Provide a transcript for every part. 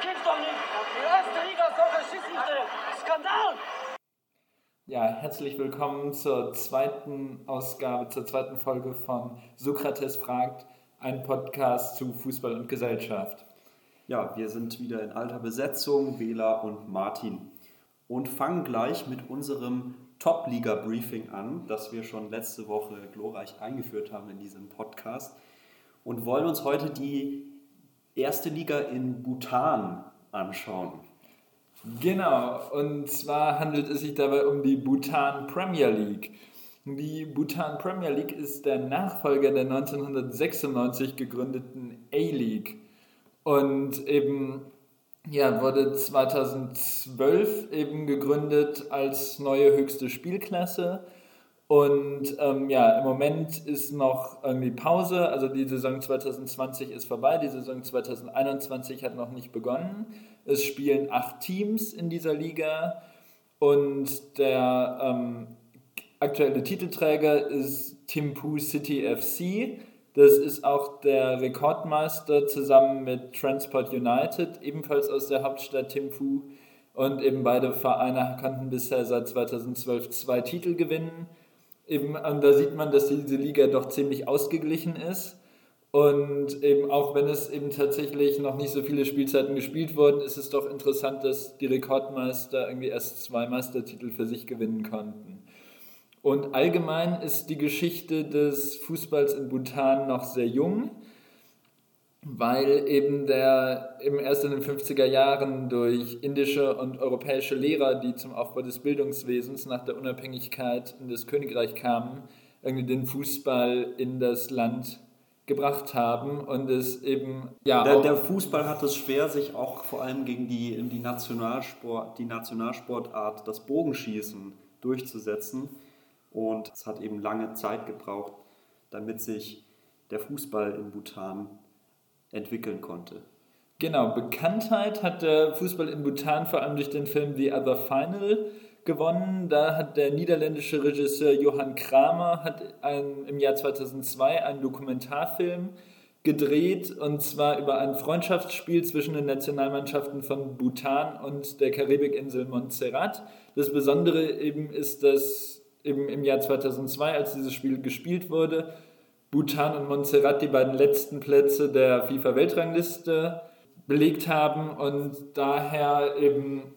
Gibt's doch nicht. Die erste Liga doch Schiedsrichter. Skandal. Ja, herzlich willkommen zur zweiten Ausgabe, zur zweiten Folge von Sokrates fragt, ein Podcast zu Fußball und Gesellschaft. Ja, wir sind wieder in alter Besetzung, Bela und Martin. Und fangen gleich mit unserem Top-Liga-Briefing an, das wir schon letzte Woche glorreich eingeführt haben in diesem Podcast. Und wollen uns heute die erste Liga in Bhutan anschauen. Genau, und zwar handelt es sich dabei um die Bhutan Premier League. Die Bhutan Premier League ist der Nachfolger der 1996 gegründeten A-League und eben ja, wurde 2012 eben gegründet als neue höchste Spielklasse. Und ähm, ja, im Moment ist noch irgendwie Pause. Also die Saison 2020 ist vorbei, die Saison 2021 hat noch nicht begonnen. Es spielen acht Teams in dieser Liga und der ähm, aktuelle Titelträger ist Timpu City FC. Das ist auch der Rekordmeister zusammen mit Transport United, ebenfalls aus der Hauptstadt Thimphu. Und eben beide Vereine konnten bisher seit 2012 zwei Titel gewinnen. Eben, und da sieht man, dass diese Liga doch ziemlich ausgeglichen ist. Und eben auch wenn es eben tatsächlich noch nicht so viele Spielzeiten gespielt wurden, ist es doch interessant, dass die Rekordmeister irgendwie erst zwei Meistertitel für sich gewinnen konnten. Und allgemein ist die Geschichte des Fußballs in Bhutan noch sehr jung, weil eben der eben erst in den 50er Jahren durch indische und europäische Lehrer, die zum Aufbau des Bildungswesens nach der Unabhängigkeit in das Königreich kamen, irgendwie den Fußball in das Land gebracht haben und es eben ja der, der, Fußball hat es schwer sich auch vor allem gegen die die Nationalsport die Nationalsportart das Bogenschießen durchzusetzen. Und es hat eben lange Zeit gebraucht, damit sich der Fußball in Bhutan entwickeln konnte. Genau, Bekanntheit hat der Fußball in Bhutan vor allem durch den Film The Other Final gewonnen. Da hat der niederländische Regisseur Johann Kramer hat ein, im Jahr 2002 einen Dokumentarfilm gedreht und zwar über ein Freundschaftsspiel zwischen den Nationalmannschaften von Bhutan und der Karibikinsel Montserrat. Das Besondere eben ist, dass im, im Jahr 2002, als dieses Spiel gespielt wurde, Bhutan und Montserrat die beiden letzten Plätze der FIFA-Weltrangliste belegt haben und daher eben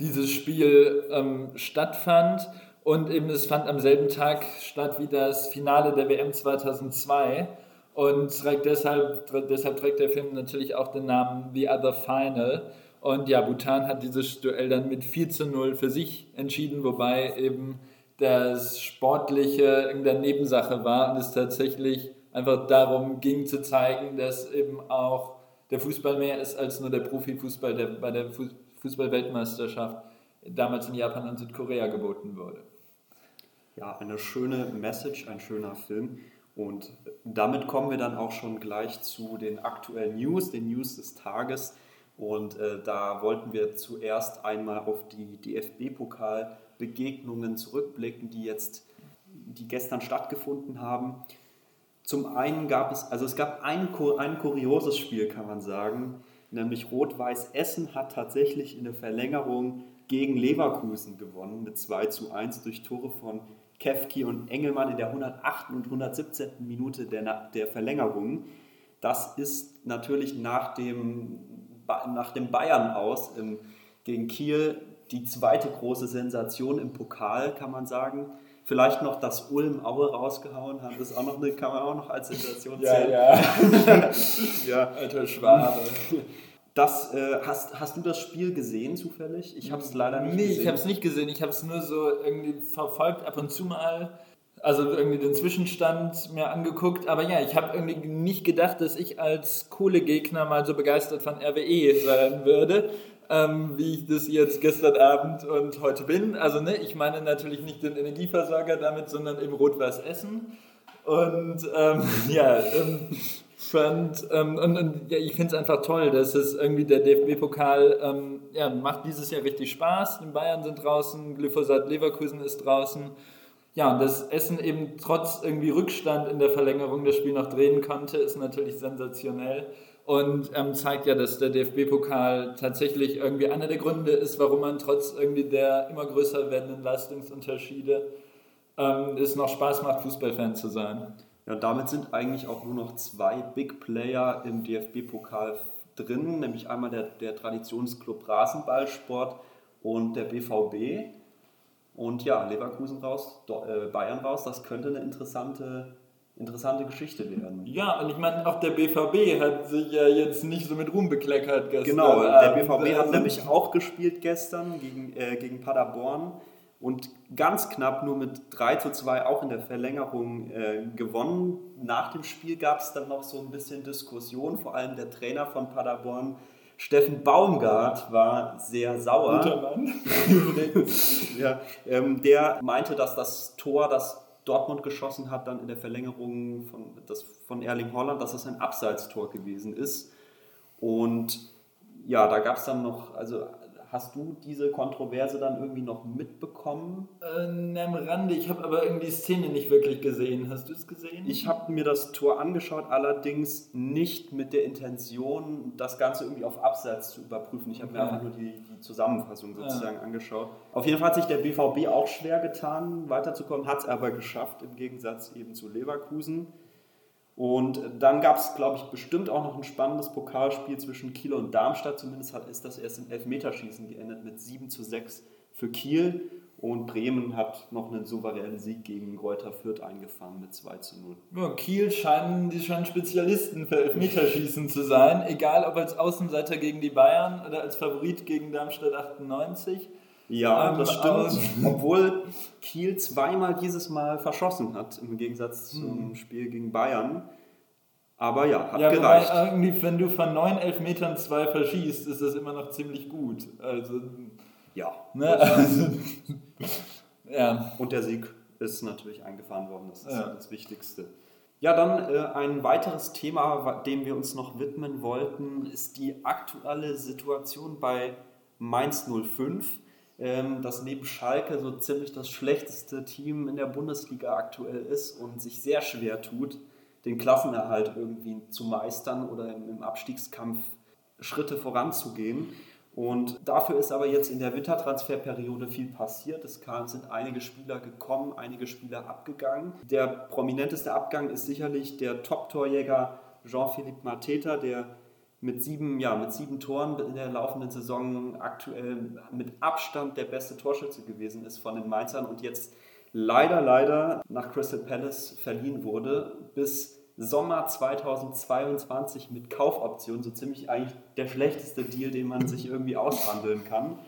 dieses Spiel ähm, stattfand. Und eben es fand am selben Tag statt wie das Finale der WM 2002 und trägt deshalb, deshalb trägt der Film natürlich auch den Namen The Other Final. Und ja, Bhutan hat dieses Duell dann mit 4 zu 0 für sich entschieden, wobei eben das Sportliche irgendeine Nebensache war und es tatsächlich einfach darum ging zu zeigen, dass eben auch der Fußball mehr ist als nur der Profifußball, der bei der Fußballweltmeisterschaft damals in Japan und Südkorea geboten wurde. Ja, eine schöne Message, ein schöner Film. Und damit kommen wir dann auch schon gleich zu den aktuellen News, den News des Tages. Und äh, da wollten wir zuerst einmal auf die DFB-Pokal- Begegnungen zurückblicken, die jetzt, die gestern stattgefunden haben. Zum einen gab es, also es gab ein, ein kurioses Spiel, kann man sagen, nämlich Rot-Weiß Essen hat tatsächlich in der Verlängerung gegen Leverkusen gewonnen mit 2 zu 1 durch Tore von Kefki und Engelmann in der 108. und 117. Minute der, der Verlängerung. Das ist natürlich nach dem, nach dem Bayern aus im, gegen Kiel die zweite große Sensation im Pokal, kann man sagen. Vielleicht noch, dass Ulm Aue rausgehauen hat, das auch noch eine, kann man auch noch als Sensation zählen. Ja, ja. ja. Alter Schwabe. Das, äh, hast, hast du das Spiel gesehen zufällig? Ich habe es leider nicht nee, gesehen. Nee, ich habe es nicht gesehen. Ich habe es nur so irgendwie verfolgt, ab und zu mal. Also irgendwie den Zwischenstand mir angeguckt. Aber ja, ich habe irgendwie nicht gedacht, dass ich als Kohlegegner mal so begeistert von RWE sein würde ähm, wie ich das jetzt gestern Abend und heute bin. Also ne, ich meine natürlich nicht den Energieversorger damit, sondern eben Rot-Weiß Essen. Und ähm, ja, ähm, fand, ähm, und, und ja, ich finde es einfach toll, dass es irgendwie der DFB-Pokal ähm, ja, macht dieses Jahr richtig Spaß. Die Bayern sind draußen, Glyphosat Leverkusen ist draußen. Ja, und dass Essen eben trotz irgendwie Rückstand in der Verlängerung das Spiel noch drehen konnte, ist natürlich sensationell. Und ähm, zeigt ja, dass der DFB-Pokal tatsächlich irgendwie einer der Gründe ist, warum man trotz irgendwie der immer größer werdenden Leistungsunterschiede ähm, es noch Spaß macht, Fußballfan zu sein. Ja, damit sind eigentlich auch nur noch zwei Big Player im DFB-Pokal drin, nämlich einmal der, der Traditionsclub Rasenballsport und der BVB. Und ja, Leverkusen raus, äh, Bayern raus, das könnte eine interessante, interessante Geschichte werden. Ja, und ich meine, auch der BVB hat sich ja jetzt nicht so mit Ruhm bekleckert gestern. Genau, der BVB hat nämlich auch gespielt gestern gegen, äh, gegen Paderborn und ganz knapp nur mit 3 zu 2 auch in der Verlängerung äh, gewonnen. Nach dem Spiel gab es dann noch so ein bisschen Diskussion, vor allem der Trainer von Paderborn, Steffen Baumgart, war sehr sauer. Guter Mann. ja, ähm, der meinte, dass das Tor, das Dortmund geschossen hat, dann in der Verlängerung von, das, von Erling Holland, dass es ein Abseitstor gewesen ist. Und ja, da gab es dann noch, also Hast du diese Kontroverse dann irgendwie noch mitbekommen? Äh, am Rande, ich habe aber irgendwie die Szene nicht wirklich gesehen. Hast du es gesehen? Ich habe mir das Tor angeschaut, allerdings nicht mit der Intention, das Ganze irgendwie auf Absatz zu überprüfen. Ich habe okay. mir einfach nur die, die Zusammenfassung sozusagen ja. angeschaut. Auf jeden Fall hat sich der BVB auch schwer getan, weiterzukommen, hat es aber geschafft, im Gegensatz eben zu Leverkusen. Und dann gab es, glaube ich, bestimmt auch noch ein spannendes Pokalspiel zwischen Kiel und Darmstadt. Zumindest hat, ist das erst im Elfmeterschießen geendet mit 7 zu 6 für Kiel. Und Bremen hat noch einen souveränen Sieg gegen Reuter Fürth eingefahren mit 2 zu 0. Ja, Kiel scheinen die schon Spezialisten für Elfmeterschießen zu sein, egal ob als Außenseiter gegen die Bayern oder als Favorit gegen Darmstadt 98. Ja, ähm, das stimmt. Obwohl Kiel zweimal dieses Mal verschossen hat, im Gegensatz zum mhm. Spiel gegen Bayern. Aber ja, hat ja, gereicht. irgendwie, wenn du von neun Elfmetern zwei verschießt, ist das immer noch ziemlich gut. Also, ja. Ne, also, ja. Und der Sieg ist natürlich eingefahren worden, das ist ja. das Wichtigste. Ja, dann äh, ein weiteres Thema, dem wir uns noch widmen wollten, ist die aktuelle Situation bei Mainz 05 ähm, dass neben Schalke so ziemlich das schlechteste Team in der Bundesliga aktuell ist und sich sehr schwer tut, den Klassenerhalt irgendwie zu meistern oder im Abstiegskampf Schritte voranzugehen. Und dafür ist aber jetzt in der Wintertransferperiode viel passiert. Es sind einige Spieler gekommen, einige Spieler abgegangen. Der prominenteste Abgang ist sicherlich der Top-Torjäger Jean-Philippe Mateta, der mit sieben, ja, mit sieben Toren in der laufenden Saison aktuell mit Abstand der beste Torschütze gewesen ist von den Mainzern und jetzt leider, leider nach Crystal Palace verliehen wurde, bis Sommer 2022 mit Kaufoption, so ziemlich eigentlich der schlechteste Deal, den man sich irgendwie aushandeln kann.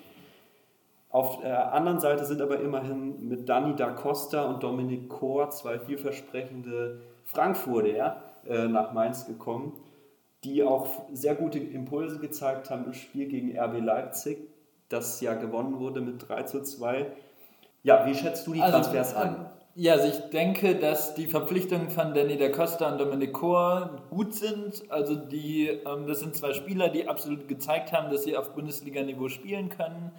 Auf der anderen Seite sind aber immerhin mit Dani da Costa und Dominic Kor zwei vielversprechende Frankfurter äh, nach Mainz gekommen die auch sehr gute Impulse gezeigt haben im Spiel gegen RB Leipzig, das ja gewonnen wurde mit 3 zu 2. Ja, wie schätzt du die also, Transfers also, ein? Ja, also ich denke, dass die Verpflichtungen von Danny da Costa und Dominic Kor gut sind. Also die, ähm, das sind zwei Spieler, die absolut gezeigt haben, dass sie auf Bundesliga-Niveau spielen können.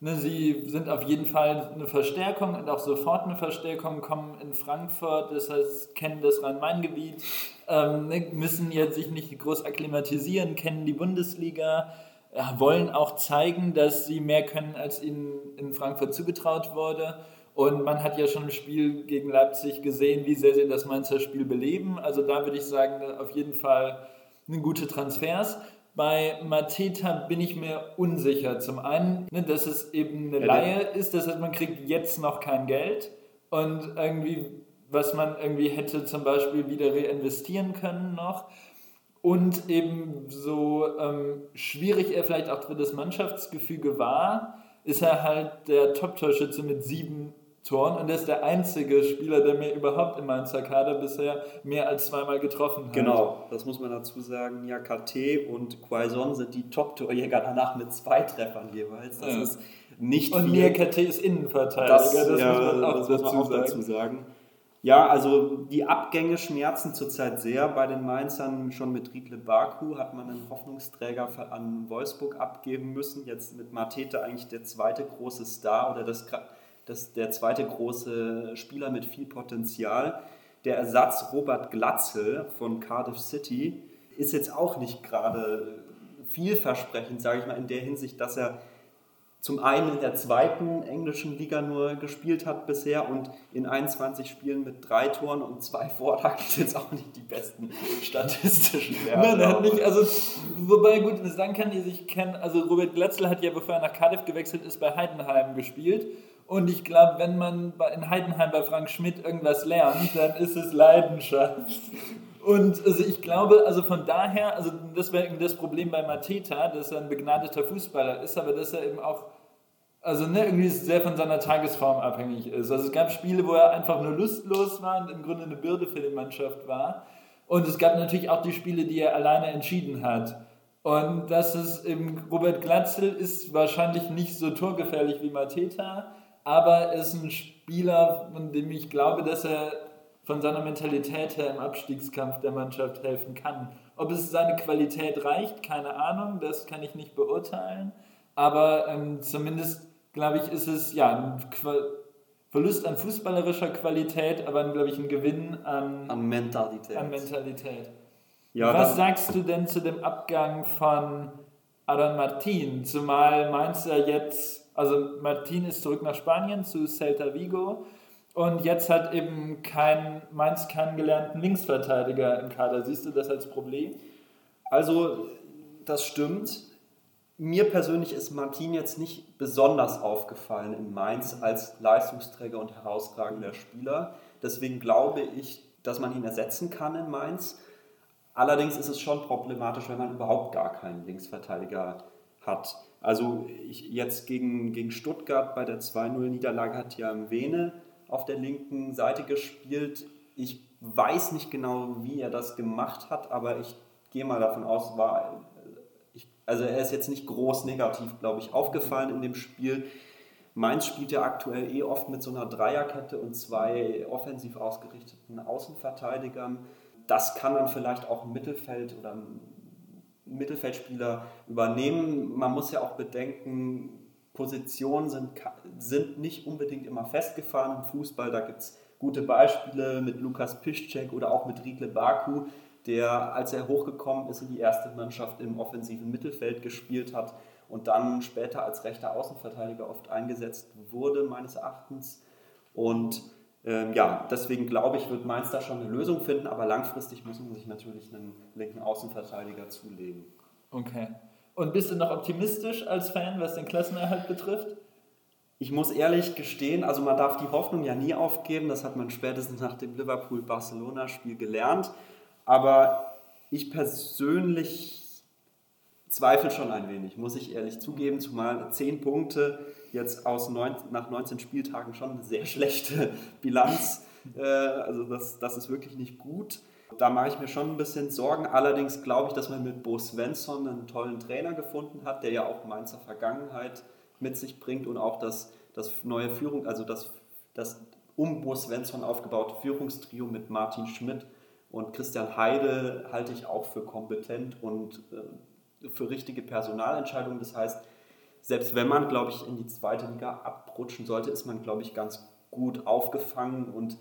Ne, sie sind auf jeden Fall eine Verstärkung und auch sofort eine Verstärkung, kommen in Frankfurt, das heißt, kennen das Rhein-Main-Gebiet, ähm, ne, müssen jetzt sich nicht groß akklimatisieren, kennen die Bundesliga, ja, wollen auch zeigen, dass sie mehr können, als ihnen in Frankfurt zugetraut wurde. Und man hat ja schon im Spiel gegen Leipzig gesehen, wie sehr sie das Mainzer Spiel beleben. Also da würde ich sagen, auf jeden Fall eine gute Transfers. Bei Mateta bin ich mir unsicher. Zum einen, ne, dass es eben eine Laie ist, das heißt, man kriegt jetzt noch kein Geld und irgendwie, was man irgendwie hätte zum Beispiel wieder reinvestieren können noch. Und eben so ähm, schwierig er vielleicht auch für das Mannschaftsgefüge war, ist er halt der Top-Torschütze mit sieben Toren und er ist der einzige Spieler, der mir überhaupt in meinem Kader bisher mehr als zweimal getroffen hat. Genau, das muss man dazu sagen. Ja, KT und Quaison sind die Top-Torjäger danach mit zwei Treffern jeweils. Das ja. ist nicht Und Nia KT ist Innenverteidiger, das, das ja, muss man auch, das dazu, muss man auch dazu sagen. Ja, also die Abgänge schmerzen zurzeit sehr bei den Mainzern. Schon mit Riedle Baku hat man einen Hoffnungsträger an Wolfsburg abgeben müssen. Jetzt mit Matete eigentlich der zweite große Star oder das das der zweite große Spieler mit viel Potenzial. Der Ersatz Robert Glatzel von Cardiff City ist jetzt auch nicht gerade vielversprechend, sage ich mal, in der Hinsicht, dass er zum einen in der zweiten englischen Liga nur gespielt hat bisher und in 21 Spielen mit drei Toren und zwei Vorlagen jetzt auch nicht die besten statistischen Werte. Nein, er hat nicht, also, wobei gut, dann kann die sich kennen, also Robert Glatzel hat ja, bevor er nach Cardiff gewechselt ist, bei Heidenheim gespielt und ich glaube, wenn man in Heidenheim bei Frank Schmidt irgendwas lernt, dann ist es Leidenschaft. Und also ich glaube, also von daher, also das wäre das Problem bei Mateta, dass er ein begnadeter Fußballer ist, aber dass er eben auch, also ne, irgendwie sehr von seiner Tagesform abhängig ist. Also es gab Spiele, wo er einfach nur lustlos war und im Grunde eine Bürde für die Mannschaft war. Und es gab natürlich auch die Spiele, die er alleine entschieden hat. Und das ist eben, Robert Glatzel ist wahrscheinlich nicht so torgefährlich wie Mateta, aber ist ein Spieler, von dem ich glaube, dass er von seiner Mentalität her im Abstiegskampf der Mannschaft helfen kann. Ob es seine Qualität reicht, keine Ahnung, das kann ich nicht beurteilen. Aber ähm, zumindest, glaube ich, ist es ja ein Qua Verlust an fußballerischer Qualität, aber, glaube ich, ein Gewinn an, an Mentalität. An Mentalität. Ja, Was sagst du denn zu dem Abgang von Aaron Martin? Zumal meinst du ja jetzt also Martin ist zurück nach Spanien zu Celta Vigo und jetzt hat eben kein Mainz keinen gelernten Linksverteidiger im Kader. Siehst du das als Problem? Also das stimmt. Mir persönlich ist Martin jetzt nicht besonders aufgefallen in Mainz als Leistungsträger und herausragender Spieler. Deswegen glaube ich, dass man ihn ersetzen kann in Mainz. Allerdings ist es schon problematisch, wenn man überhaupt gar keinen Linksverteidiger hat. Also jetzt gegen, gegen Stuttgart bei der 2-0-Niederlage hat ja Vene auf der linken Seite gespielt. Ich weiß nicht genau, wie er das gemacht hat, aber ich gehe mal davon aus, war, also er ist jetzt nicht groß negativ, glaube ich, aufgefallen in dem Spiel. Mainz spielt ja aktuell eh oft mit so einer Dreierkette und zwei offensiv ausgerichteten Außenverteidigern. Das kann dann vielleicht auch im Mittelfeld oder im Mittelfeldspieler übernehmen. Man muss ja auch bedenken, Positionen sind, sind nicht unbedingt immer festgefahren im Fußball. Da gibt es gute Beispiele mit Lukas Piszczek oder auch mit Riedle Baku, der, als er hochgekommen ist, in die erste Mannschaft im offensiven Mittelfeld gespielt hat und dann später als rechter Außenverteidiger oft eingesetzt wurde, meines Erachtens. Und ähm, ja, deswegen glaube ich, wird Mainz da schon eine Lösung finden, aber langfristig muss man sich natürlich einen linken Außenverteidiger zulegen. Okay. Und bist du noch optimistisch als Fan, was den Klassenerhalt betrifft? Ich muss ehrlich gestehen, also man darf die Hoffnung ja nie aufgeben, das hat man spätestens nach dem Liverpool-Barcelona-Spiel gelernt, aber ich persönlich zweifle schon ein wenig, muss ich ehrlich zugeben, zumal 10 Punkte jetzt aus neun, nach 19 Spieltagen schon eine sehr schlechte Bilanz. Äh, also das, das ist wirklich nicht gut. Da mache ich mir schon ein bisschen Sorgen. Allerdings glaube ich, dass man mit Bo Svensson einen tollen Trainer gefunden hat, der ja auch Mainzer Vergangenheit mit sich bringt und auch das, das neue Führung, also das, das um Bo Svensson aufgebaute Führungstrio mit Martin Schmidt und Christian Heide halte ich auch für kompetent und äh, für richtige Personalentscheidungen. Das heißt, selbst wenn man, glaube ich, in die zweite Liga abrutschen sollte, ist man, glaube ich, ganz gut aufgefangen und,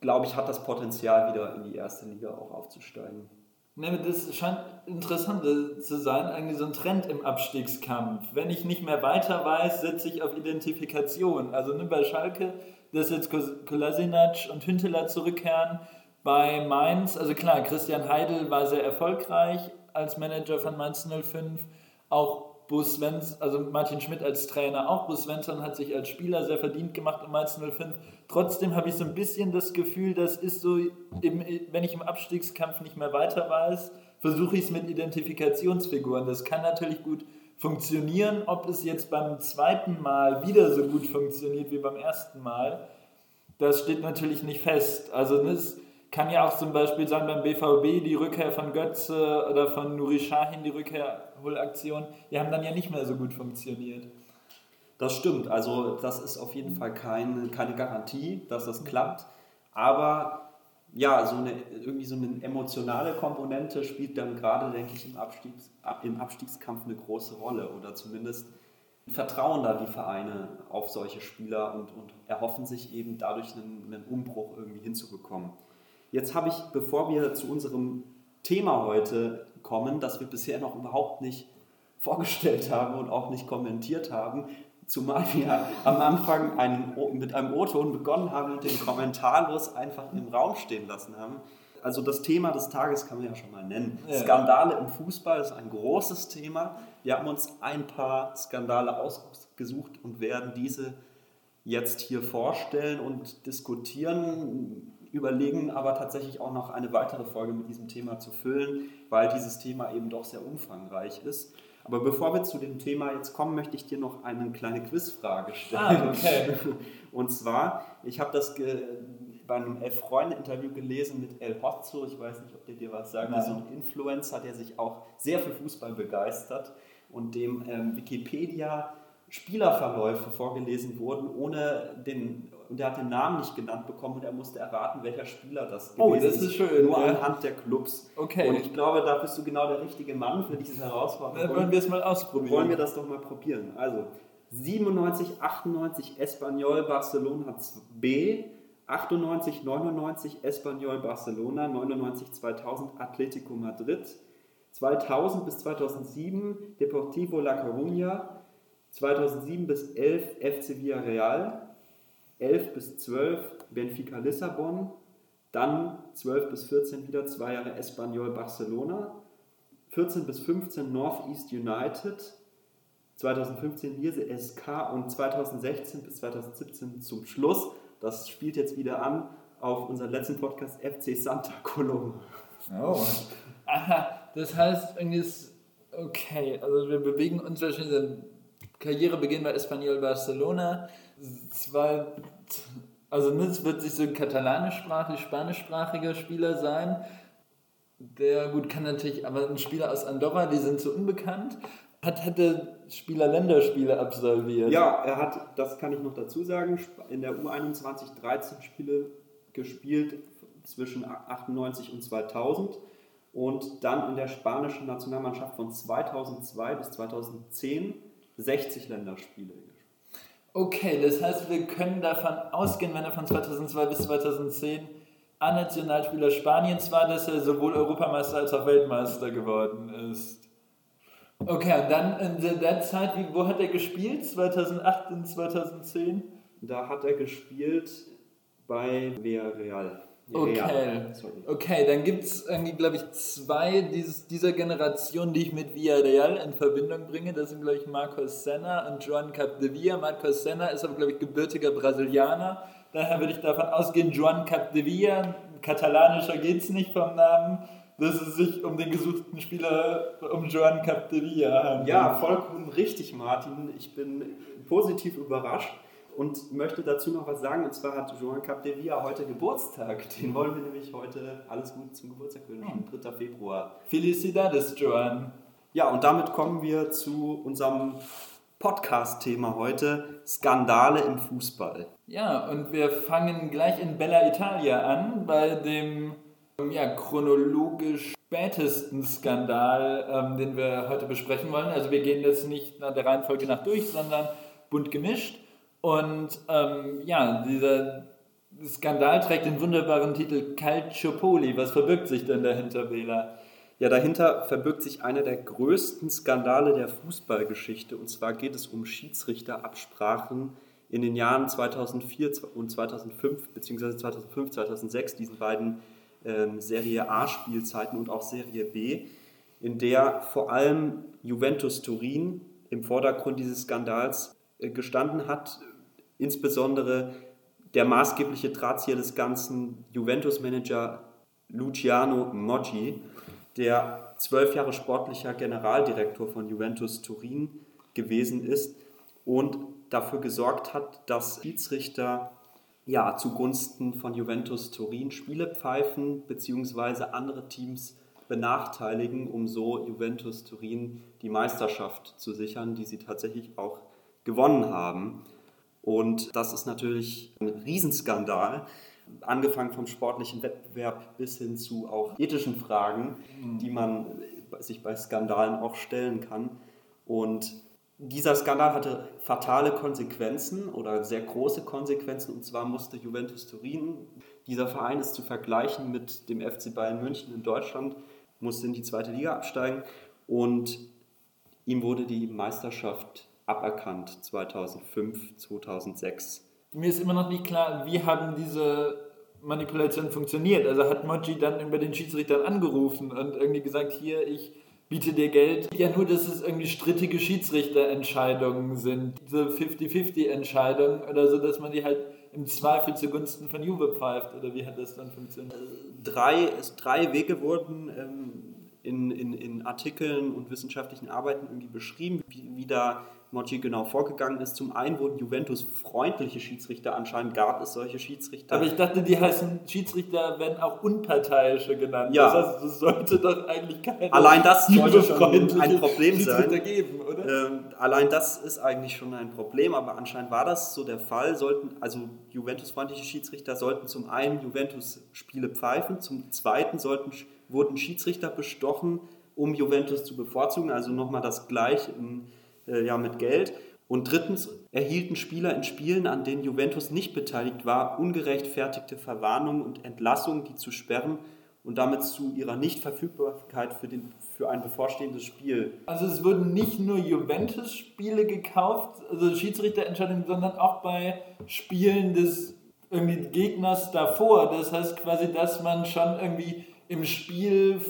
glaube ich, hat das Potenzial, wieder in die erste Liga auch aufzusteigen. Das scheint interessant zu sein, eigentlich so ein Trend im Abstiegskampf. Wenn ich nicht mehr weiter weiß, setze ich auf Identifikation. Also ne, bei Schalke, dass jetzt Kolasinac und Hünteler zurückkehren. Bei Mainz, also klar, Christian Heidel war sehr erfolgreich als Manager von Mainz 05. Auch Bus Svensson, also Martin Schmidt als Trainer auch. Bus Svensson hat sich als Spieler sehr verdient gemacht um Mainz 05. Trotzdem habe ich so ein bisschen das Gefühl, das ist so, im, wenn ich im Abstiegskampf nicht mehr weiter weiß, versuche ich es mit Identifikationsfiguren. Das kann natürlich gut funktionieren. Ob es jetzt beim zweiten Mal wieder so gut funktioniert wie beim ersten Mal, das steht natürlich nicht fest. Also das kann ja auch zum Beispiel sein beim BVB die Rückkehr von Götze oder von Nuri Sahin, die Rückkehrholaktion, die haben dann ja nicht mehr so gut funktioniert. Das stimmt, also das ist auf jeden Fall kein, keine Garantie, dass das klappt, aber ja, so eine, irgendwie so eine emotionale Komponente spielt dann gerade, denke ich, im, Abstiegs, im Abstiegskampf eine große Rolle oder zumindest vertrauen da die Vereine auf solche Spieler und, und erhoffen sich eben dadurch einen, einen Umbruch irgendwie hinzubekommen. Jetzt habe ich, bevor wir zu unserem Thema heute kommen, das wir bisher noch überhaupt nicht vorgestellt haben und auch nicht kommentiert haben. Zumal wir am Anfang einen, mit einem O-Ton begonnen haben und den kommentarlos einfach im Raum stehen lassen haben. Also das Thema des Tages kann man ja schon mal nennen. Ja. Skandale im Fußball ist ein großes Thema. Wir haben uns ein paar Skandale ausgesucht und werden diese jetzt hier vorstellen und diskutieren, überlegen aber tatsächlich auch noch eine weitere Folge mit diesem Thema zu füllen, weil dieses Thema eben doch sehr umfangreich ist. Aber bevor wir zu dem Thema jetzt kommen, möchte ich dir noch eine kleine Quizfrage stellen. Ah, okay. Und zwar, ich habe das bei einem Elf-Freunde-Interview gelesen mit El Hotzo, ich weiß nicht, ob der dir was sagt, so ein Influencer, der sich auch sehr für Fußball begeistert und dem ähm, Wikipedia Spielerverläufe vorgelesen wurden, ohne den, und er hat den Namen nicht genannt bekommen und er musste erraten, welcher Spieler das oh, gewesen ist. Oh, das ist schön. Nur ja. anhand der Clubs. Okay. Und ich glaube, da bist du genau der richtige Mann für diese Herausforderung. Dann wollen wir es mal ausprobieren. Wollen wir das doch mal probieren. Also, 97, 98 Espanyol Barcelona B, 98, 99 Espanyol Barcelona, 99, 2000 Atletico Madrid, 2000 bis 2007 Deportivo La Coruña, 2007 bis 11 FC Villarreal, 11 bis 12 Benfica Lissabon, dann 12 bis 14 wieder zwei Jahre Espanyol Barcelona, 14 bis 15 Northeast United, 2015 Lierse SK und 2016 bis 2017 zum Schluss, das spielt jetzt wieder an auf unseren letzten Podcast FC Santa Coloma. Oh. Aha, das heißt, irgendwie ist okay, also wir bewegen uns wahrscheinlich Karrierebeginn bei Espanyol Barcelona. Zwei, also Nitz wird sich so ein katalanischsprachig, spanischsprachiger Spieler sein. Der, gut, kann natürlich, aber ein Spieler aus Andorra, die sind so unbekannt. Hat, hat der Spieler Länderspiele absolviert? Ja, er hat, das kann ich noch dazu sagen, in der U21 13 Spiele gespielt zwischen 98 und 2000 und dann in der spanischen Nationalmannschaft von 2002 bis 2010 60 Länderspiele. Okay, das heißt, wir können davon ausgehen, wenn er von 2002 bis 2010 A-Nationalspieler Spaniens war, dass er sowohl Europameister als auch Weltmeister geworden ist. Okay, und dann in der Zeit, wie, wo hat er gespielt? 2008 und 2010? Da hat er gespielt bei Villarreal. Okay, okay dann gibt es irgendwie, glaube ich, zwei dieses, dieser Generation, die ich mit Villarreal in Verbindung bringe. Das sind, glaube ich, Marcos Senna und Joan Capdevia. Marcos Senna ist aber, glaube ich, gebürtiger Brasilianer. Daher würde ich davon ausgehen, Joan Capdevia, katalanischer geht es nicht vom Namen, dass es sich um den gesuchten Spieler, um Joan Capdevia handelt. Ja, vollkommen richtig, Martin. Ich bin positiv überrascht und möchte dazu noch was sagen. Und zwar hat Joan Capdevia heute Geburtstag. Den wollen wir nämlich heute alles gut zum Geburtstag wünschen. 3. Februar. Felicidades, Joan. Ja, und damit kommen wir zu unserem Podcast-Thema heute: Skandale im Fußball. Ja, und wir fangen gleich in Bella Italia an, bei dem ja, chronologisch spätesten Skandal, ähm, den wir heute besprechen wollen. Also wir gehen jetzt nicht nach der Reihenfolge nach durch, sondern bunt gemischt. Und ähm, ja, dieser Skandal trägt den wunderbaren Titel Calciopoli. Was verbirgt sich denn dahinter, Wähler? Ja, dahinter verbirgt sich einer der größten Skandale der Fußballgeschichte. Und zwar geht es um Schiedsrichterabsprachen in den Jahren 2004 und 2005, beziehungsweise 2005, 2006, diesen beiden ähm, Serie A-Spielzeiten und auch Serie B, in der vor allem Juventus Turin im Vordergrund dieses Skandals äh, gestanden hat, insbesondere der maßgebliche Drahtzieher des Ganzen, Juventus-Manager Luciano Moggi, der zwölf Jahre sportlicher Generaldirektor von Juventus Turin gewesen ist und dafür gesorgt hat, dass Schiedsrichter ja, zugunsten von Juventus Turin Spiele pfeifen bzw. andere Teams benachteiligen, um so Juventus Turin die Meisterschaft zu sichern, die sie tatsächlich auch gewonnen haben. Und das ist natürlich ein Riesenskandal, angefangen vom sportlichen Wettbewerb bis hin zu auch ethischen Fragen, mhm. die man sich bei Skandalen auch stellen kann. Und dieser Skandal hatte fatale Konsequenzen oder sehr große Konsequenzen. Und zwar musste Juventus Turin, dieser Verein ist zu vergleichen mit dem FC Bayern München in Deutschland, musste in die zweite Liga absteigen und ihm wurde die Meisterschaft aberkannt 2005, 2006. Mir ist immer noch nicht klar, wie haben diese Manipulationen funktioniert. Also hat Moji dann über den Schiedsrichter angerufen und irgendwie gesagt, hier, ich biete dir Geld. Ja, nur, dass es irgendwie strittige Schiedsrichterentscheidungen sind, diese 50-50-Entscheidungen oder so, dass man die halt im Zweifel zugunsten von Juve pfeift. Oder wie hat das dann funktioniert? Drei, drei Wege wurden ähm, in, in, in Artikeln und wissenschaftlichen Arbeiten irgendwie beschrieben, wie, wie da Motti genau vorgegangen ist. Zum einen wurden Juventus freundliche Schiedsrichter, anscheinend gab es solche Schiedsrichter. Aber ich dachte, die heißen Schiedsrichter werden auch unparteiische genannt. Ja. Das heißt, es sollte doch eigentlich keine Allein das sollte schon ein Problem sein. Geben, oder? Ähm, allein das ist eigentlich schon ein Problem, aber anscheinend war das so der Fall. Sollten, also Juventus-freundliche Schiedsrichter sollten zum einen Juventus-Spiele pfeifen, zum zweiten sollten, wurden Schiedsrichter bestochen, um Juventus zu bevorzugen, also nochmal das gleiche in, äh, ja, mit Geld. Und drittens erhielten Spieler in Spielen, an denen Juventus nicht beteiligt war, ungerechtfertigte Verwarnungen und Entlassungen, die zu sperren und damit zu ihrer Nichtverfügbarkeit für, den, für ein bevorstehendes Spiel Also es wurden nicht nur Juventus-Spiele gekauft, also Schiedsrichterentscheidungen, sondern auch bei Spielen des irgendwie Gegners davor. Das heißt quasi, dass man schon irgendwie im Spiel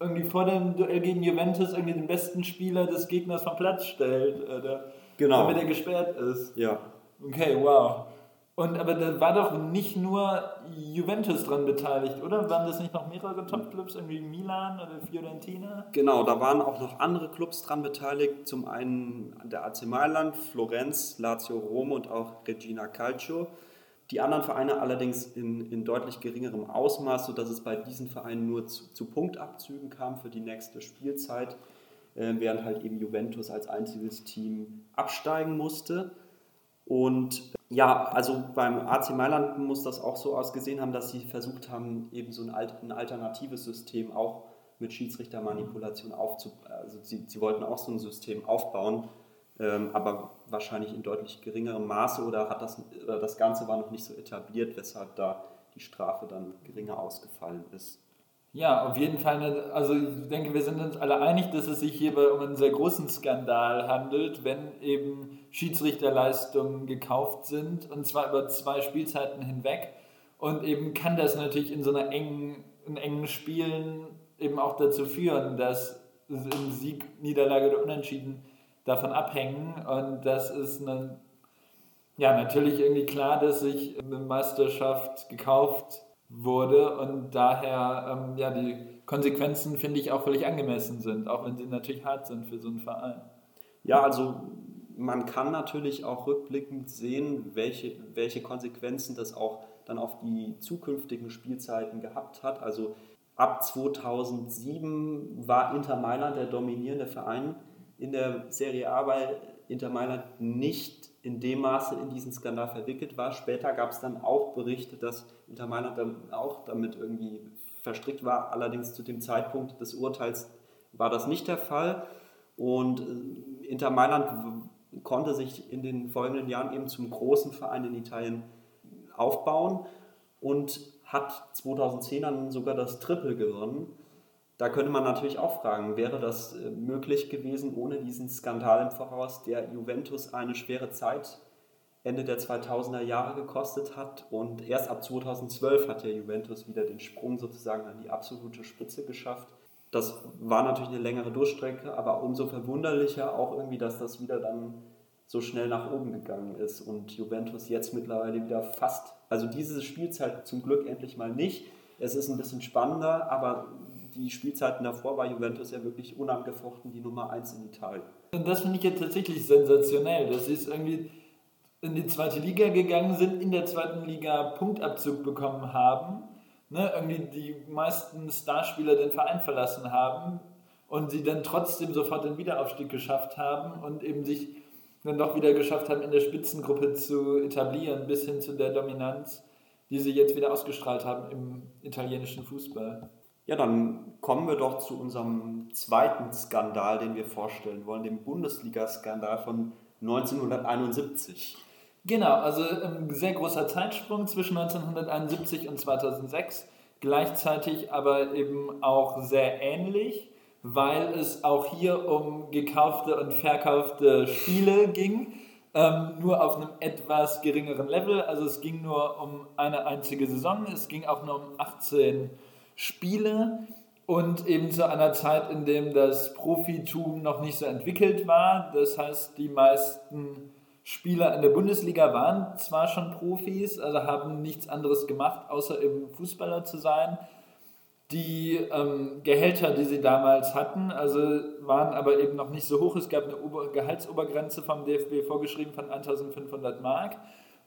irgendwie vor dem Duell gegen Juventus irgendwie den besten Spieler des Gegners vom Platz stellt, oder? Genau. Damit er gesperrt ist. Ja, Okay, wow. Und aber da war doch nicht nur Juventus dran beteiligt, oder? Waren das nicht noch mehrere Topclubs, irgendwie Milan oder Fiorentina? Genau, da waren auch noch andere Clubs dran beteiligt. Zum einen der AC Mailand, Florenz, Lazio Rom und auch Regina Calcio. Die anderen Vereine allerdings in, in deutlich geringerem Ausmaß, sodass es bei diesen Vereinen nur zu, zu Punktabzügen kam für die nächste Spielzeit, äh, während halt eben Juventus als einziges Team absteigen musste. Und ja, also beim AC Mailand muss das auch so ausgesehen haben, dass sie versucht haben, eben so ein, ein alternatives System auch mit Schiedsrichtermanipulation aufzubauen. Also sie, sie wollten auch so ein System aufbauen, aber wahrscheinlich in deutlich geringerem Maße oder hat das, das Ganze war noch nicht so etabliert, weshalb da die Strafe dann geringer ausgefallen ist. Ja, auf jeden Fall. Also ich denke, wir sind uns alle einig, dass es sich hierbei um einen sehr großen Skandal handelt, wenn eben Schiedsrichterleistungen gekauft sind und zwar über zwei Spielzeiten hinweg. Und eben kann das natürlich in so einer engen, in engen Spielen eben auch dazu führen, dass im Sieg, Niederlage oder Unentschieden davon abhängen. Und das ist eine, ja natürlich irgendwie klar, dass sich eine Meisterschaft gekauft wurde und daher ähm, ja die Konsequenzen finde ich auch völlig angemessen sind, auch wenn sie natürlich hart sind für so einen Verein. Ja, also man kann natürlich auch rückblickend sehen, welche, welche Konsequenzen das auch dann auf die zukünftigen Spielzeiten gehabt hat. Also ab 2007 war Inter Mailand der dominierende Verein in der Serie A, weil Inter Mailand nicht in dem Maße in diesen Skandal verwickelt war. Später gab es dann auch Berichte, dass Inter Mailand dann auch damit irgendwie verstrickt war. Allerdings zu dem Zeitpunkt des Urteils war das nicht der Fall. Und äh, Inter Mailand konnte sich in den folgenden Jahren eben zum großen Verein in Italien aufbauen und hat 2010 dann sogar das Triple gewonnen. Da könnte man natürlich auch fragen, wäre das äh, möglich gewesen ohne diesen Skandal im Voraus, der Juventus eine schwere Zeit Ende der 2000er Jahre gekostet hat und erst ab 2012 hat der Juventus wieder den Sprung sozusagen an die absolute Spitze geschafft. Das war natürlich eine längere Durchstrecke, aber umso verwunderlicher auch irgendwie, dass das wieder dann so schnell nach oben gegangen ist und Juventus jetzt mittlerweile wieder fast, also diese Spielzeit zum Glück endlich mal nicht. Es ist ein bisschen spannender, aber die Spielzeiten davor war Juventus ja wirklich unangefochten die Nummer 1 in Italien. Und das finde ich ja tatsächlich sensationell, sie es irgendwie in die zweite Liga gegangen sind, in der zweiten Liga Punktabzug bekommen haben, ne, irgendwie die meisten Starspieler den Verein verlassen haben und sie dann trotzdem sofort den Wiederaufstieg geschafft haben und eben sich dann doch wieder geschafft haben, in der Spitzengruppe zu etablieren, bis hin zu der Dominanz, die sie jetzt wieder ausgestrahlt haben im italienischen Fußball. Ja, dann kommen wir doch zu unserem zweiten Skandal, den wir vorstellen wollen, dem Bundesliga-Skandal von 1971. Genau, also ein sehr großer Zeitsprung zwischen 1971 und 2006. gleichzeitig aber eben auch sehr ähnlich, weil es auch hier um gekaufte und verkaufte Spiele ging, ähm, nur auf einem etwas geringeren Level. Also es ging nur um eine einzige Saison, es ging auch nur um 18 Spiele und eben zu einer Zeit, in dem das Profitum noch nicht so entwickelt war. Das heißt, die meisten Spieler in der Bundesliga waren zwar schon Profis, also haben nichts anderes gemacht, außer eben Fußballer zu sein. Die ähm, Gehälter, die sie damals hatten, also waren aber eben noch nicht so hoch. Es gab eine Ober Gehaltsobergrenze vom DFB vorgeschrieben von 1500 Mark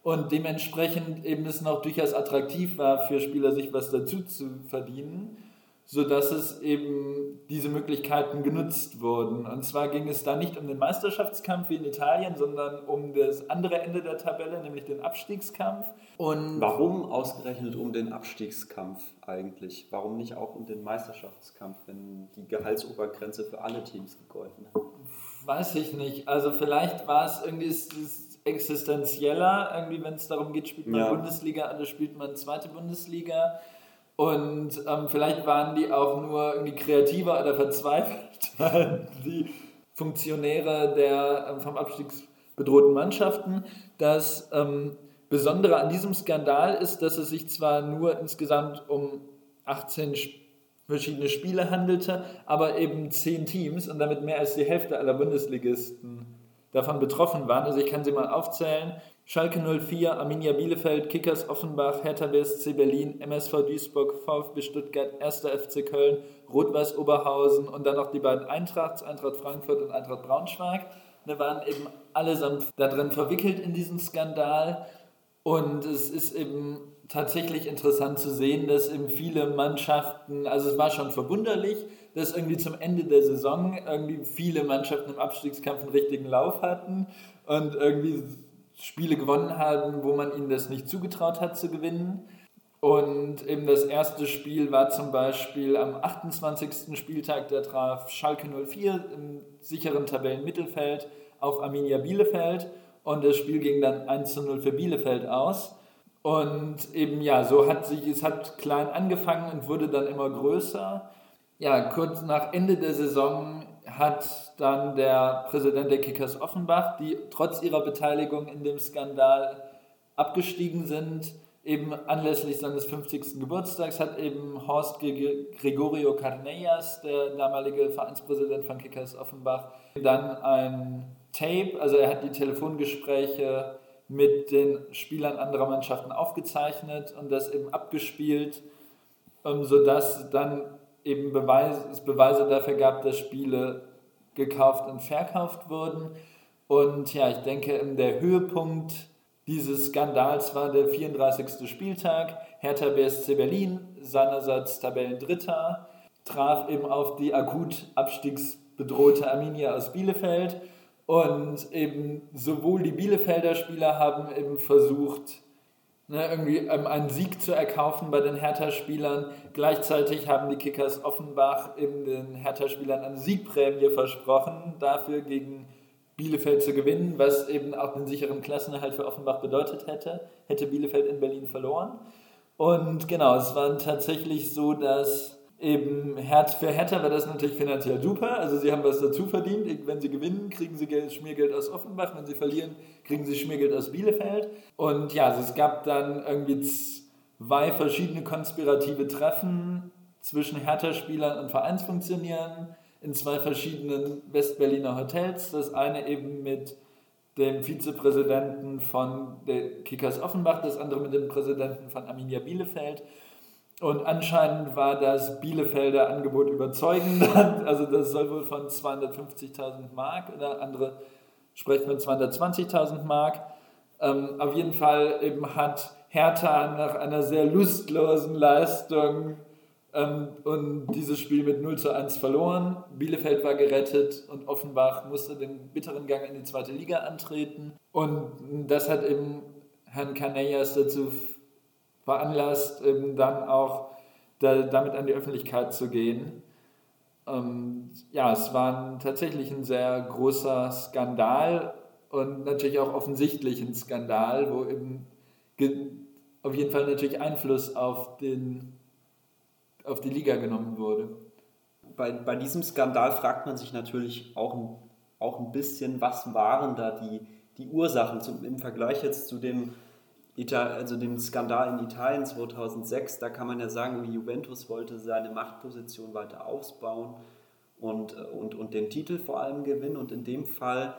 und dementsprechend eben es noch durchaus attraktiv war für Spieler, sich was dazu zu verdienen sodass es eben diese Möglichkeiten genutzt wurden. Und zwar ging es da nicht um den Meisterschaftskampf wie in Italien, sondern um das andere Ende der Tabelle, nämlich den Abstiegskampf. Und Warum ausgerechnet um den Abstiegskampf eigentlich? Warum nicht auch um den Meisterschaftskampf, wenn die Gehaltsobergrenze für alle Teams gegolten hat? Weiß ich nicht. Also vielleicht war es irgendwie ist, ist existenzieller, irgendwie wenn es darum geht, spielt man ja. Bundesliga oder spielt man zweite Bundesliga und ähm, vielleicht waren die auch nur irgendwie kreativer oder verzweifelt, die Funktionäre der ähm, vom Abstieg bedrohten Mannschaften. Das ähm, Besondere an diesem Skandal ist, dass es sich zwar nur insgesamt um 18 verschiedene Spiele handelte, aber eben 10 Teams und damit mehr als die Hälfte aller Bundesligisten davon betroffen waren. Also ich kann sie mal aufzählen. Schalke 04, Arminia Bielefeld, Kickers Offenbach, Hertha BSC Berlin, MSV Duisburg, VfB Stuttgart, 1. FC Köln, Rot-Weiß Oberhausen und dann noch die beiden Eintrachts, Eintracht Frankfurt und Eintracht Braunschweig. Da waren eben allesamt da drin verwickelt in diesen Skandal. Und es ist eben tatsächlich interessant zu sehen, dass eben viele Mannschaften, also es war schon verwunderlich, dass irgendwie zum Ende der Saison irgendwie viele Mannschaften im Abstiegskampf einen richtigen Lauf hatten und irgendwie Spiele gewonnen haben, wo man ihnen das nicht zugetraut hat zu gewinnen. Und eben das erste Spiel war zum Beispiel am 28. Spieltag, da traf Schalke 04 im sicheren Tabellenmittelfeld auf Arminia Bielefeld und das Spiel ging dann 1 zu 0 für Bielefeld aus. Und eben ja, so hat sich, es hat klein angefangen und wurde dann immer größer. Ja, kurz nach Ende der Saison hat dann der Präsident der Kickers Offenbach, die trotz ihrer Beteiligung in dem Skandal abgestiegen sind, eben anlässlich seines 50. Geburtstags hat eben Horst Gregorio Carnellas, der damalige Vereinspräsident von Kickers Offenbach, dann ein Tape, also er hat die Telefongespräche mit den Spielern anderer Mannschaften aufgezeichnet und das eben abgespielt, sodass dann eben Beweis, es Beweise dafür gab, dass Spiele gekauft und verkauft wurden. Und ja, ich denke, der Höhepunkt dieses Skandals war der 34. Spieltag. Hertha BSC Berlin, seinerseits Tabellendritter, traf eben auf die akut abstiegsbedrohte Arminia aus Bielefeld. Und eben sowohl die Bielefelder Spieler haben eben versucht, ne, irgendwie ähm, einen Sieg zu erkaufen bei den Hertha-Spielern. Gleichzeitig haben die Kickers Offenbach eben den Hertha-Spielern eine Siegprämie versprochen, dafür gegen Bielefeld zu gewinnen, was eben auch den sicheren Klassenerhalt für Offenbach bedeutet hätte, hätte Bielefeld in Berlin verloren. Und genau, es war tatsächlich so, dass eben für Hertha war das natürlich finanziell super. Also sie haben was dazu verdient. Wenn sie gewinnen, kriegen sie Geld, Schmiergeld aus Offenbach. Wenn sie verlieren, kriegen sie Schmiergeld aus Bielefeld. Und ja, also es gab dann irgendwie zwei verschiedene konspirative Treffen zwischen Hertha-Spielern und Vereinsfunktionären in zwei verschiedenen Westberliner Hotels. Das eine eben mit dem Vizepräsidenten von der Kickers Offenbach, das andere mit dem Präsidenten von Arminia Bielefeld. Und anscheinend war das Bielefelder Angebot überzeugend. Also das soll wohl von 250.000 Mark oder andere sprechen von 220.000 Mark. Ähm, auf jeden Fall eben hat Hertha nach einer sehr lustlosen Leistung ähm, und dieses Spiel mit 0 zu 1 verloren. Bielefeld war gerettet und Offenbach musste den bitteren Gang in die zweite Liga antreten. Und das hat eben Herrn Canellas dazu veranlasst, eben dann auch da, damit an die Öffentlichkeit zu gehen. Und ja, es war tatsächlich ein sehr großer Skandal und natürlich auch offensichtlich ein Skandal, wo eben auf jeden Fall natürlich Einfluss auf den auf die Liga genommen wurde. Bei, bei diesem Skandal fragt man sich natürlich auch, ein- auch ein bisschen, was waren da die, die Ursachen zum, im Vergleich jetzt zu dem, Ita also dem Skandal in Italien 2006. Da kann man ja sagen, Juventus wollte seine Machtposition weiter ausbauen und, äh, und, und den Titel vor allem gewinnen. Und in dem Fall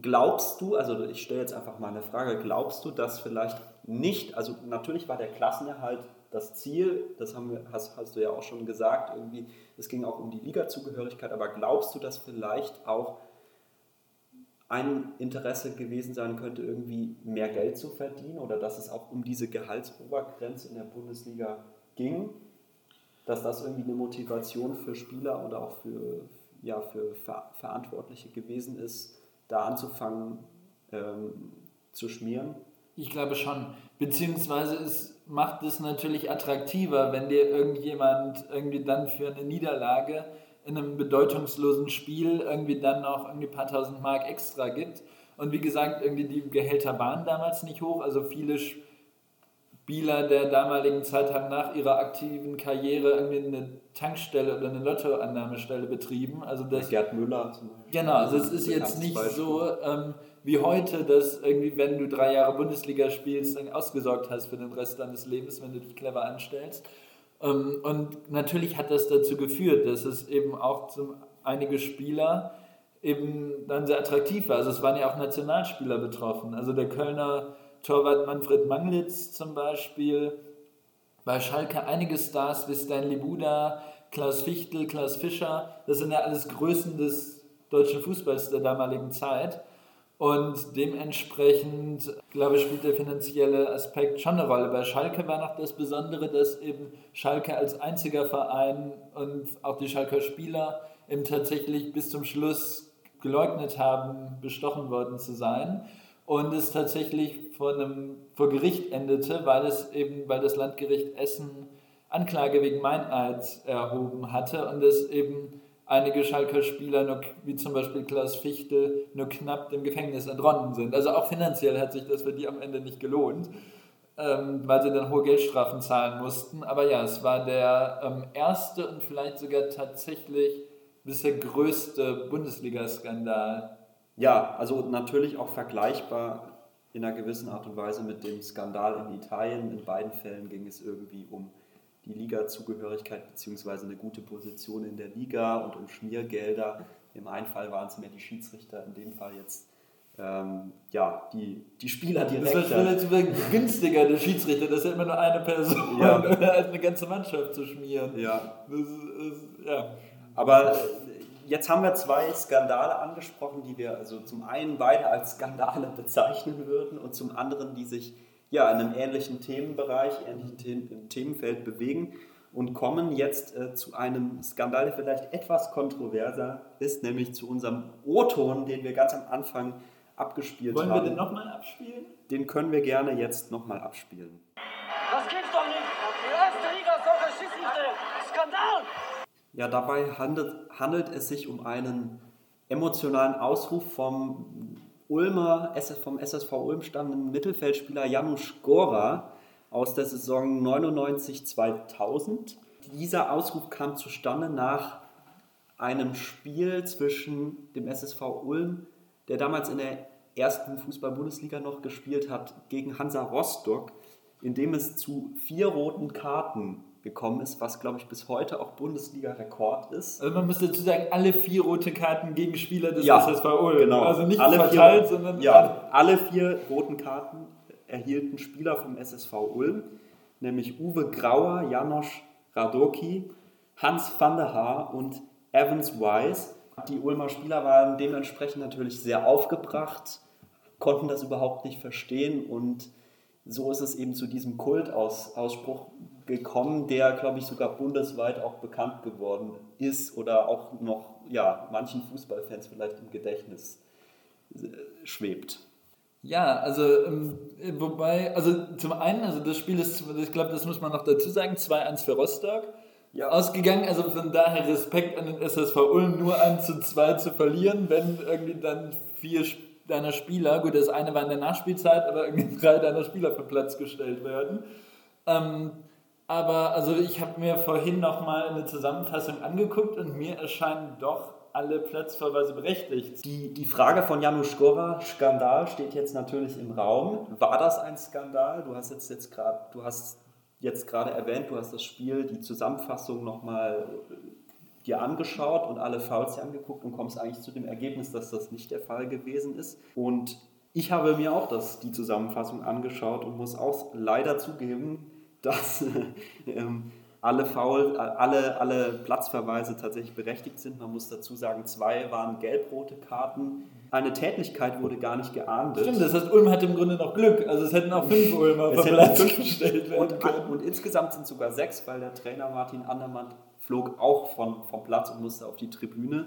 glaubst du, also ich stelle jetzt einfach mal eine Frage, glaubst du, dass vielleicht nicht, also natürlich war der Klassenerhalt das Ziel, das haben wir, hast, hast du ja auch schon gesagt, irgendwie, es ging auch um die Liga-Zugehörigkeit, aber glaubst du, dass vielleicht auch ein Interesse gewesen sein könnte, irgendwie mehr Geld zu verdienen oder dass es auch um diese Gehaltsobergrenze in der Bundesliga ging, dass das irgendwie eine Motivation für Spieler oder auch für, ja, für Ver Verantwortliche gewesen ist, da anzufangen ähm, zu schmieren? Ich glaube schon. Beziehungsweise es macht es natürlich attraktiver, wenn dir irgendjemand irgendwie dann für eine Niederlage in einem bedeutungslosen Spiel irgendwie dann noch irgendwie ein paar tausend Mark extra gibt. Und wie gesagt, irgendwie die Gehälter waren damals nicht hoch. Also viele Spieler der damaligen Zeit haben nach ihrer aktiven Karriere irgendwie eine Tankstelle oder eine Lottoannahmestelle betrieben. Also das Gerd Müller zum Beispiel. Genau, also es ist jetzt nicht so ähm, wie heute, dass irgendwie, wenn du drei Jahre Bundesliga spielst, dann ausgesorgt hast für den Rest deines Lebens, wenn du dich clever anstellst. Ähm, und natürlich hat das dazu geführt, dass es eben auch zum, einige Spieler eben dann sehr attraktiv war. Also es waren ja auch Nationalspieler betroffen. Also der Kölner Torwart Manfred Manglitz zum Beispiel, bei Schalke einige Stars wie Stanley Buda, Klaus Fichtel, Klaus Fischer, das sind ja alles Größen des deutschen Fußballs der damaligen Zeit. Und dementsprechend, glaube ich, spielt der finanzielle Aspekt schon eine Rolle. Bei Schalke war noch das Besondere, dass eben Schalke als einziger Verein und auch die Schalker Spieler eben tatsächlich bis zum Schluss geleugnet haben, bestochen worden zu sein. Und es tatsächlich vor, einem, vor Gericht endete, weil es eben, weil das Landgericht Essen Anklage wegen Meineid erhoben hatte und es eben einige Schalker Spieler, nur, wie zum Beispiel Klaus Fichtel, nur knapp dem Gefängnis entronnen sind. Also auch finanziell hat sich das für die am Ende nicht gelohnt, ähm, weil sie dann hohe Geldstrafen zahlen mussten. Aber ja, es war der ähm, erste und vielleicht sogar tatsächlich bisher größte Bundesliga-Skandal. Ja, also natürlich auch vergleichbar in einer gewissen Art und Weise mit dem Skandal in Italien. In beiden Fällen ging es irgendwie um die Liga-Zugehörigkeit bzw. eine gute Position in der Liga und um Schmiergelder. Im einen Fall waren es mehr die Schiedsrichter, in dem Fall jetzt ähm, ja, die, die Spieler direkt. Das wäre jetzt günstiger, der Schiedsrichter, das ist ja immer nur eine Person, Ja. als eine ganze Mannschaft zu schmieren. Ja, Das ist, ja. aber jetzt haben wir zwei Skandale angesprochen, die wir also zum einen beide als Skandale bezeichnen würden und zum anderen, die sich ja in einem ähnlichen Themenbereich, ähnlichen The Themenfeld bewegen und kommen jetzt äh, zu einem Skandal, der vielleicht etwas kontroverser ist, nämlich zu unserem O-Ton, den wir ganz am Anfang abgespielt Wollen wir haben. den nochmal abspielen? Den können wir gerne jetzt nochmal abspielen. Das gibt's doch nicht. Die erste Liga ist doch ein Schiedsrichter. Skandal. Ja, dabei handelt, handelt es sich um einen emotionalen Ausruf vom Ulmer, vom SSV Ulm stammenden Mittelfeldspieler Janusz Gora aus der Saison 99-2000. Dieser Ausruf kam zustande nach einem Spiel zwischen dem SSV Ulm, der damals in der ersten Fußball-Bundesliga noch gespielt hat, gegen Hansa Rostock, in dem es zu vier roten Karten gekommen ist, was glaube ich bis heute auch Bundesliga-Rekord ist. Also man muss dazu sagen, alle vier rote Karten gegen Spieler des Ja, SSV Ulm. Genau. Also nicht alle verteilt, vier, sondern ja, alle vier roten Karten erhielten Spieler vom SSV Ulm, nämlich Uwe Grauer, Janosch Radoki, Hans van der Haar und Evans Wise. Die Ulmer Spieler waren dementsprechend natürlich sehr aufgebracht, konnten das überhaupt nicht verstehen und so ist es eben zu diesem Kultausspruch gekommen, der, glaube ich, sogar bundesweit auch bekannt geworden ist oder auch noch ja, manchen Fußballfans vielleicht im Gedächtnis äh, schwebt. Ja, also ähm, wobei, also zum einen, also das Spiel ist, ich glaube, das muss man noch dazu sagen, 2-1 für Rostock Ja. ausgegangen. Also von daher Respekt an den SSV Ulm, nur 1 zu 2 zu verlieren, wenn irgendwie dann vier deiner Spieler, gut, das eine war in der Nachspielzeit, aber irgendwie drei deiner Spieler vom Platz gestellt werden. Ähm, aber also ich habe mir vorhin nochmal eine Zusammenfassung angeguckt und mir erscheinen doch alle Platzverweise berechtigt. Die, die Frage von Janusz Gora, Skandal, steht jetzt natürlich im Raum. War das ein Skandal? Du hast jetzt, jetzt gerade, du hast jetzt gerade erwähnt, du hast das Spiel, die Zusammenfassung nochmal äh, dir angeschaut und alle Fouls dir angeguckt und kommst eigentlich zu dem Ergebnis, dass das nicht der Fall gewesen ist. Und ich habe mir auch das, die Zusammenfassung angeschaut und muss auch leider zugeben, dass ähm, alle Foul, alle, alle Platzverweise tatsächlich berechtigt sind. Man muss dazu sagen, zwei waren gelb-rote Karten. Eine Tätlichkeit wurde gar nicht geahndet. Stimmt, das heißt, Ulm hatte im Grunde noch Glück. Also es hätten auch fünf Ulmer vom Platz gestellt werden Und, können. und insgesamt sind sogar sechs, weil der Trainer Martin Andermann flog auch von, vom Platz und musste auf die Tribüne.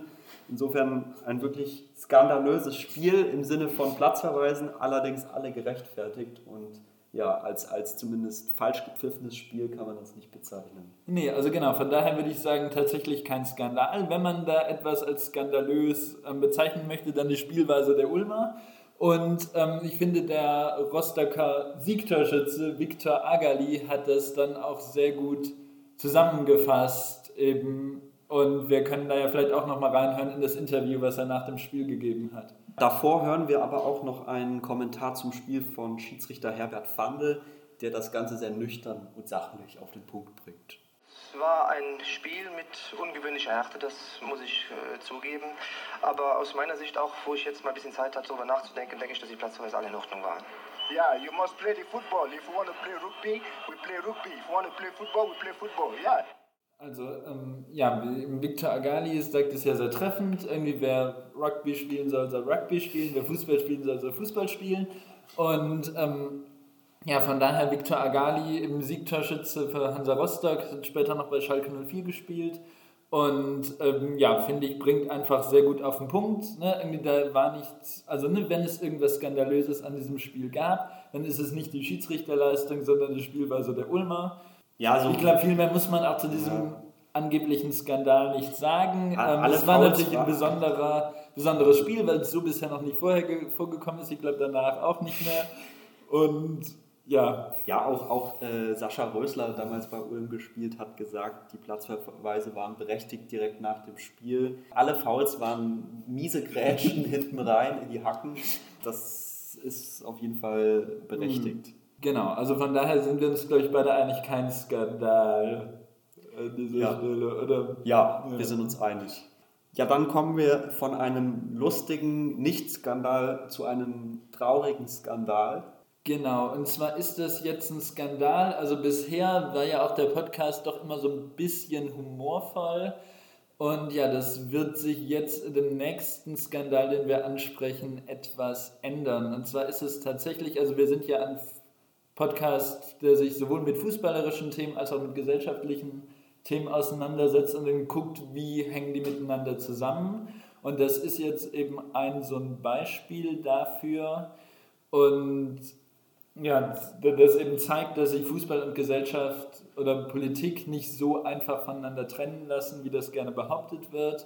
Insofern ein wirklich skandalöses Spiel im Sinne von Platzverweisen, allerdings alle gerechtfertigt und ja, als, als zumindest falsch gepfiffenes Spiel kann man das nicht bezeichnen. Nee, also genau, von daher würde ich sagen, tatsächlich kein Skandal. Wenn man da etwas als skandalös ähm, bezeichnen möchte, dann die Spielweise der Ulmer. Und ähm, ich finde, der Rostocker Siegtorschütze Viktor Agali hat das dann auch sehr gut zusammengefasst. Eben. Und wir können da ja vielleicht auch nochmal reinhören in das Interview, was er nach dem Spiel gegeben hat. Davor hören wir aber auch noch einen Kommentar zum Spiel von Schiedsrichter Herbert Fandl, der das Ganze sehr nüchtern und sachlich auf den Punkt bringt. Es war ein Spiel mit ungewöhnlicher Härte, das muss ich äh, zugeben. Aber aus meiner Sicht auch, wo ich jetzt mal ein bisschen Zeit hatte, darüber nachzudenken, denke ich, dass die Platzverweise alle in Ordnung waren. Yeah, you must play the football. If you want to play rugby, we play rugby. If you want to play football, we play football. Yeah. Also, ähm, ja, Victor Agali sagt es ja sehr treffend. Irgendwie, wer Rugby spielen soll, soll Rugby spielen. Wer Fußball spielen soll, soll Fußball spielen. Und ähm, ja, von daher Victor Agali, eben Siegtorschütze für Hansa Rostock, hat später noch bei Schalke 04 gespielt. Und ähm, ja, finde ich, bringt einfach sehr gut auf den Punkt. Ne? Irgendwie da war nichts, also ne, wenn es irgendwas Skandalöses an diesem Spiel gab, dann ist es nicht die Schiedsrichterleistung, sondern die Spielweise der Ulmer. Ja, also Ich glaube, viel mehr muss man auch zu diesem angeblichen Skandal nicht sagen. Ähm, alle es war natürlich ein besonderer, besonderes Spiel, weil es so bisher noch nicht vorher ge- vorgekommen ist. Ich glaube, danach auch nicht mehr. Und ja, Ja, auch, auch äh, Sascha Rösler, damals bei Ulm gespielt hat, gesagt, die Platzverweise waren berechtigt direkt nach dem Spiel. Alle Fouls waren miese Grätschen hinten rein in die Hacken. Das ist auf jeden Fall berechtigt. Genau. Also von daher sind wir uns, glaube ich, beide einig, kein Skandal an dieser Ja. Stelle. Oder? Ja, Ja. wir sind uns einig. Ja, dann kommen wir von einem lustigen Nicht-Skandal zu einem traurigen Skandal. Genau, und zwar ist das jetzt ein Skandal. Also bisher war ja auch der Podcast doch immer so ein bisschen humorvoll. Und ja, das wird sich jetzt in dem nächsten Skandal, den wir ansprechen, etwas ändern. Und zwar ist es tatsächlich, also wir sind ja ein Podcast, der sich sowohl mit fußballerischen Themen als auch mit gesellschaftlichen Themen auseinandersetzt und dann guckt, wie hängen die miteinander zusammen. Und das ist jetzt eben ein so ein Beispiel dafür. Und ja, das eben zeigt, dass sich Fußball und Gesellschaft oder Politik nicht so einfach voneinander trennen lassen, wie das gerne behauptet wird.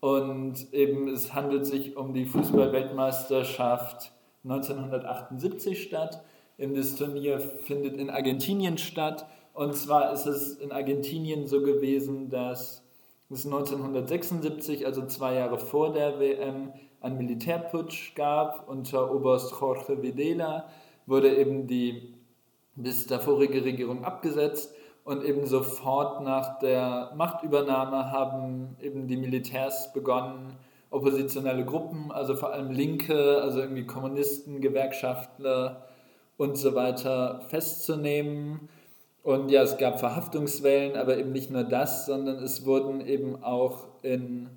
Und eben es handelt sich um die Fußball-Weltmeisterschaft 1978 statt. Das Turnier findet in Argentinien statt. Und zwar ist es in Argentinien so gewesen, dass es 1976, also zwei Jahre vor der WM, einen Militärputsch gab unter Oberst Jorge Videla wurde eben die bis davorige Regierung abgesetzt und eben sofort nach der Machtübernahme haben eben die Militärs begonnen, oppositionelle Gruppen, also vor allem Linke, also irgendwie Kommunisten, Gewerkschaftler und so weiter festzunehmen. Und ja, es gab Verhaftungswellen, aber eben nicht nur das, sondern es wurden eben auch in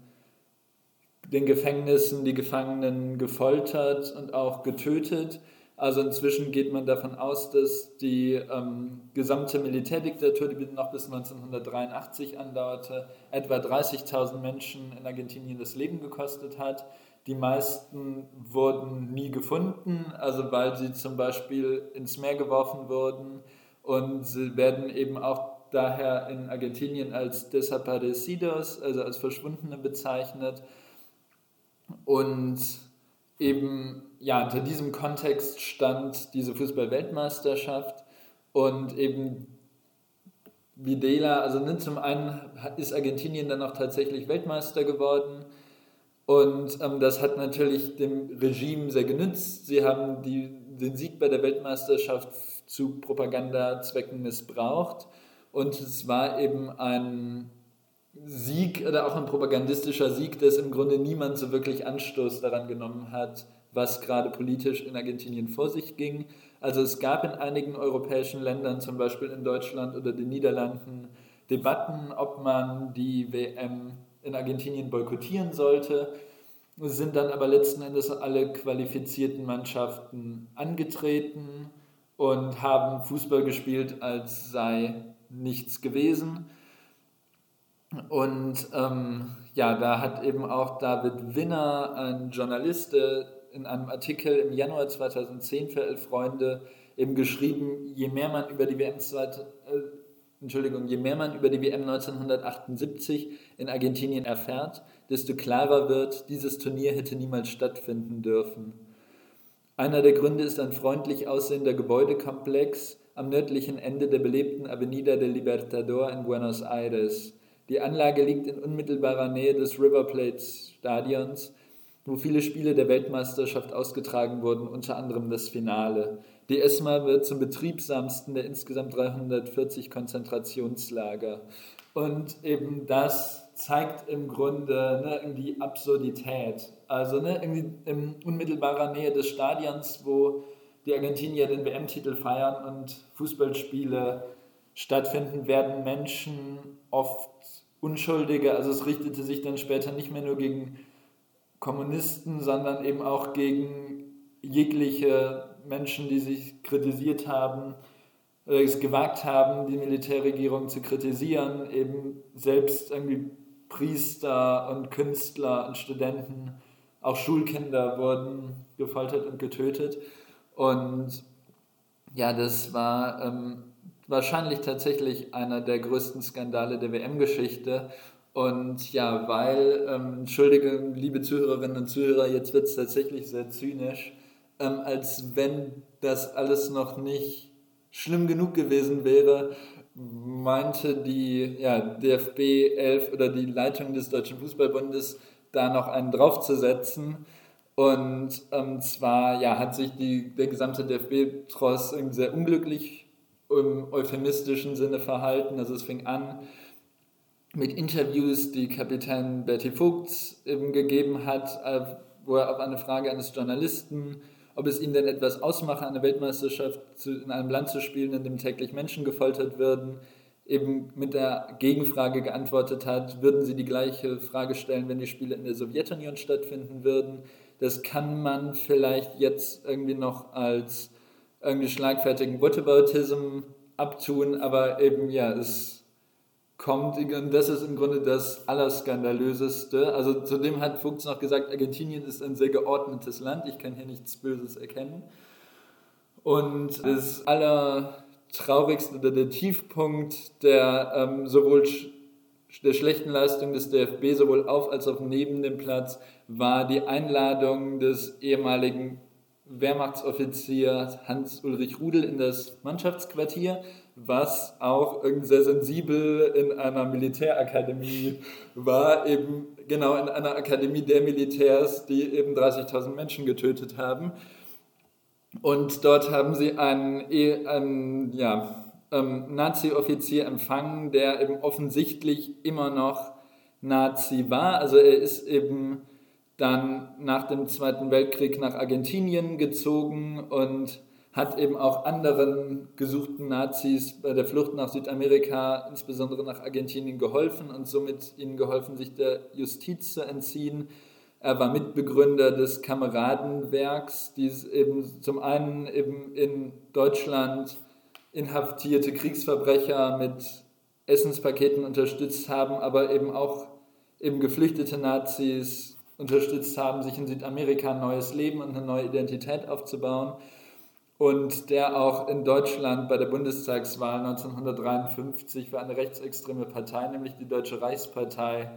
den Gefängnissen die Gefangenen gefoltert und auch getötet. Also inzwischen geht man davon aus, dass die ähm, gesamte Militärdiktatur, die noch bis 1983 andauerte, etwa 30.000 Menschen in Argentinien das Leben gekostet hat. Die meisten wurden nie gefunden, also weil sie zum Beispiel ins Meer geworfen wurden. Und sie werden eben auch daher in Argentinien als Desaparecidos, also als Verschwundene bezeichnet. Und eben, ja, unter diesem Kontext stand diese Fußball-Weltmeisterschaft. Und eben Videla, also ne, zum einen ist Argentinien dann auch tatsächlich Weltmeister geworden und ähm, das hat natürlich dem Regime sehr genützt. Sie haben die, den Sieg bei der Weltmeisterschaft zu Propagandazwecken missbraucht und es war eben ein Sieg oder auch ein propagandistischer Sieg, dass im Grunde niemand so wirklich Anstoß daran genommen hat, was gerade politisch in Argentinien vor sich ging. Also es gab in einigen europäischen Ländern, zum Beispiel in Deutschland oder den Niederlanden, Debatten, ob man die WM in Argentinien boykottieren sollte. Sind dann aber letzten Endes alle qualifizierten Mannschaften angetreten und haben Fußball gespielt, als sei nichts gewesen. Und ähm, ja, da hat eben auch David Winner, ein Journalist, in einem Artikel im Januar 2010 für Elf Freunde eben geschrieben, je mehr man über die WM, äh, Entschuldigung, je mehr man über die WM 1978 in Argentinien erfährt, desto klarer wird, dieses Turnier hätte niemals stattfinden dürfen. Einer der Gründe ist ein freundlich aussehender Gebäudekomplex am nördlichen Ende der belebten Avenida del Libertador in Buenos Aires. Die Anlage liegt in unmittelbarer Nähe des River Plate Stadions, wo viele Spiele der Weltmeisterschaft ausgetragen wurden, unter anderem das Finale. Die ESMA wird zum betriebsamsten der insgesamt 340 Konzentrationslager. Und eben das zeigt im Grunde ne, die Absurdität. Also ne, in unmittelbarer Nähe des Stadions, wo die Argentinier den WM-Titel feiern und Fußballspiele stattfinden, werden Menschen oft Unschuldige, also es richtete sich dann später nicht mehr nur gegen Kommunisten, sondern eben auch gegen jegliche Menschen, die sich kritisiert haben, äh, es gewagt haben, die Militärregierung zu kritisieren, eben selbst irgendwie Priester und Künstler und Studenten, auch Schulkinder wurden gefoltert und getötet. Und ja, das war ähm, wahrscheinlich tatsächlich einer der größten Skandale der WM-Geschichte. Und ja, weil, ähm, entschuldige, liebe Zuhörerinnen und Zuhörer, jetzt wird es tatsächlich sehr zynisch, ähm, als wenn das alles noch nicht schlimm genug gewesen wäre, meinte die ja, DFB 11 oder die Leitung des Deutschen Fußballbundes da noch einen draufzusetzen. Und ähm, zwar ja, hat sich die, der gesamte DFB-Tross sehr unglücklich im euphemistischen Sinne verhalten. Also es fing an mit Interviews, die Kapitän Bertie Vogts eben gegeben hat, äh, wo er auf eine Frage eines Journalisten, ob es ihm denn etwas ausmache, eine Weltmeisterschaft in einem Land zu spielen, in dem täglich Menschen gefoltert würden, eben mit der Gegenfrage geantwortet hat, würden sie die gleiche Frage stellen, wenn die Spiele in der Sowjetunion stattfinden würden. Das kann man vielleicht jetzt irgendwie noch als irgendwie schlagfertigen Whataboutism abtun, aber eben ja, es kommt, und das ist im Grunde das Allerskandalöseste. Also zudem hat Fuchs noch gesagt, Argentinien ist ein sehr geordnetes Land, ich kann hier nichts Böses erkennen. Und das Allertraurigste oder der Tiefpunkt der ähm, sowohl der schlechten Leistung des DFB sowohl auf als auch neben dem Platz war die Einladung des ehemaligen Wehrmachtsoffizier Hans-Ulrich Rudel in das Mannschaftsquartier, was auch sehr sensibel in einer Militärakademie war, eben genau in einer Akademie der Militärs, die eben 30.000 Menschen getötet haben. Und dort haben sie einen, e, einen ja, ähm, Nazi-Offizier empfangen, der eben offensichtlich immer noch Nazi war. Also er ist eben dann nach dem Zweiten Weltkrieg nach Argentinien gezogen und hat eben auch anderen gesuchten Nazis bei der Flucht nach Südamerika, insbesondere nach Argentinien, geholfen und somit ihnen geholfen, sich der Justiz zu entziehen. Er war Mitbegründer des Kameradenwerks, die eben zum einen eben in Deutschland inhaftierte Kriegsverbrecher mit Essenspaketen unterstützt haben, aber eben auch eben geflüchtete Nazis unterstützt haben, sich in Südamerika ein neues Leben und eine neue Identität aufzubauen und der auch in Deutschland bei der Bundestagswahl 1953 für eine rechtsextreme Partei, nämlich die Deutsche Reichspartei,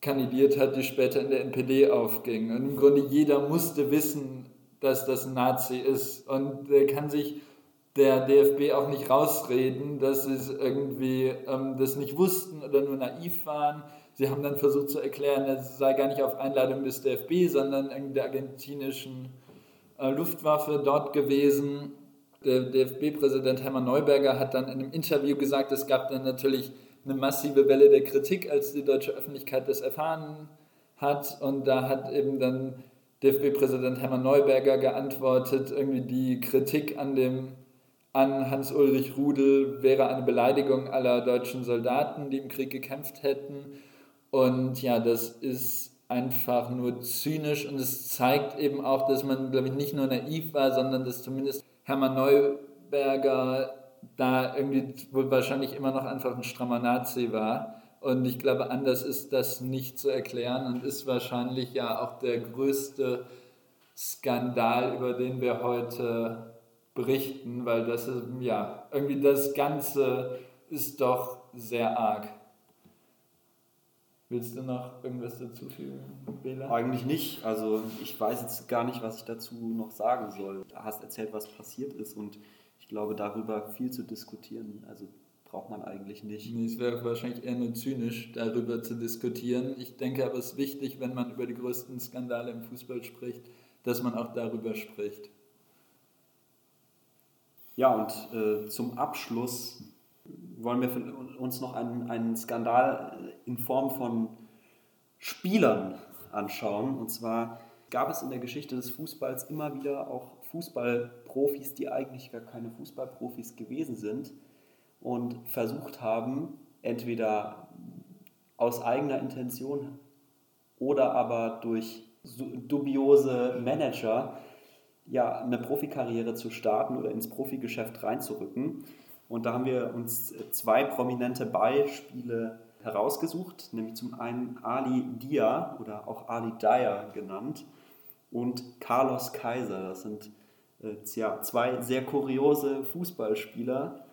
kandidiert hat, die später in der NPD aufging. Und im Grunde jeder musste wissen, dass das ein Nazi ist. Und er kann sich der DFB auch nicht rausreden, dass sie irgendwie ähm, das nicht wussten oder nur naiv waren. Sie haben dann versucht zu erklären, es sei gar nicht auf Einladung des DFB, sondern der argentinischen äh, Luftwaffe dort gewesen. Der DFB-Präsident Hermann Neuberger hat dann in einem Interview gesagt, es gab dann natürlich eine massive Welle der Kritik, als die deutsche Öffentlichkeit das erfahren hat. Und da hat eben dann DFB-Präsident Hermann Neuberger geantwortet, irgendwie die Kritik an dem an Hans-Ulrich Rudel wäre eine Beleidigung aller deutschen Soldaten, die im Krieg gekämpft hätten. Und ja, das ist einfach nur zynisch und es zeigt eben auch, dass man, glaube ich, nicht nur naiv war, sondern dass zumindest Hermann Neuberger da irgendwie wohl wahrscheinlich immer noch einfach ein strammer Nazi war. Und ich glaube, anders ist das nicht zu erklären und ist wahrscheinlich ja auch der größte Skandal, über den wir heute berichten, weil das ist, ja, irgendwie das Ganze ist doch sehr arg. Willst du noch irgendwas dazu fügen, Bela? Eigentlich nicht. Also ich weiß jetzt gar nicht, was ich dazu noch sagen soll. Du hast erzählt, was passiert ist und ich glaube, darüber viel zu diskutieren, also braucht man eigentlich nicht. Nee, es wäre wahrscheinlich eher nur zynisch, darüber zu diskutieren. Ich denke aber, es ist wichtig, wenn man über die größten Skandale im Fußball spricht, dass man auch darüber spricht. Ja, und äh, zum Abschluss wollen wir uns noch einen, einen Skandal in Form von Spielern anschauen. Und zwar gab es in der Geschichte des Fußballs immer wieder auch Fußballprofis, die eigentlich gar keine Fußballprofis gewesen sind und versucht haben, entweder aus eigener Intention oder aber durch dubiose Manager ja, eine Profikarriere zu starten oder ins Profigeschäft reinzurücken. Und da haben wir uns zwei prominente Beispiele herausgesucht, nämlich zum einen Ali Dia oder auch Ali Dyer genannt und Carlos Kaiser. Das sind äh, ja, zwei sehr kuriose Fußballspieler.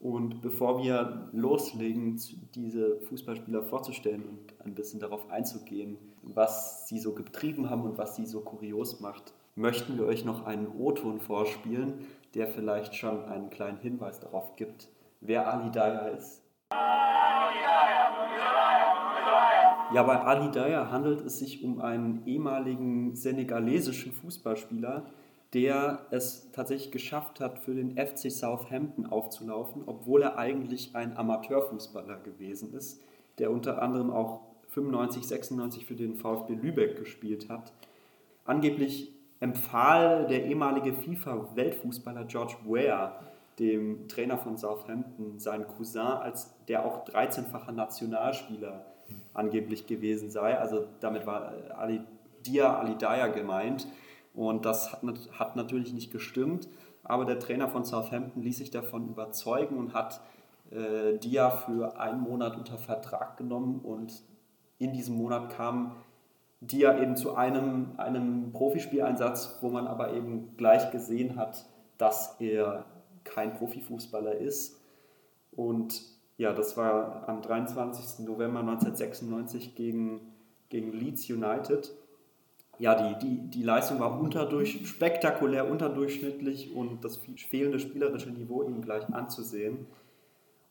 Und bevor wir loslegen, diese Fußballspieler vorzustellen und ein bisschen darauf einzugehen, was sie so getrieben haben und was sie so kurios macht, möchten wir euch noch einen O-Ton vorspielen, der vielleicht schon einen kleinen Hinweis darauf gibt, wer Ali Daya ist. Ja, bei Ali Daya handelt es sich um einen ehemaligen senegalesischen Fußballspieler, der es tatsächlich geschafft hat, für den FC Southampton aufzulaufen, obwohl er eigentlich ein Amateurfußballer gewesen ist, der unter anderem auch 95, 96 für den VfB Lübeck gespielt hat. Angeblich empfahl der ehemalige FIFA-Weltfußballer George Weah dem Trainer von Southampton seinen Cousin, als der auch 13-facher Nationalspieler angeblich gewesen sei. Also damit war Ali Dia Ali Daya gemeint. Und das hat, hat natürlich nicht gestimmt. Aber der Trainer von Southampton ließ sich davon überzeugen und hat äh, Dia für einen Monat unter Vertrag genommen. Und in diesem Monat kam die ja eben zu einem, einem Profispieleinsatz, wo man aber eben gleich gesehen hat, dass er kein Profifußballer ist. Und ja, das war am 23. November 1996 gegen, gegen Leeds United. Ja, die, die, die Leistung war unterdurch, spektakulär unterdurchschnittlich und das fehlende spielerische Niveau ihm gleich anzusehen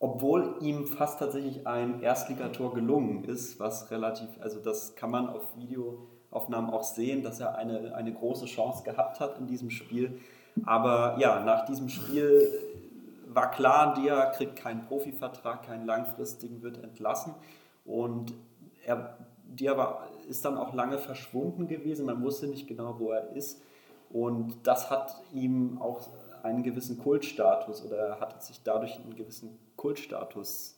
obwohl ihm fast tatsächlich ein Erstligator gelungen ist, was relativ, also das kann man auf Videoaufnahmen auch sehen, dass er eine, eine große Chance gehabt hat in diesem Spiel. Aber ja, nach diesem Spiel war klar, Dia kriegt keinen Profivertrag, keinen langfristigen, wird entlassen. Und er, Dia war, ist dann auch lange verschwunden gewesen, man wusste nicht genau, wo er ist. Und das hat ihm auch einen gewissen Kultstatus oder er hat sich dadurch einen gewissen Kultstatus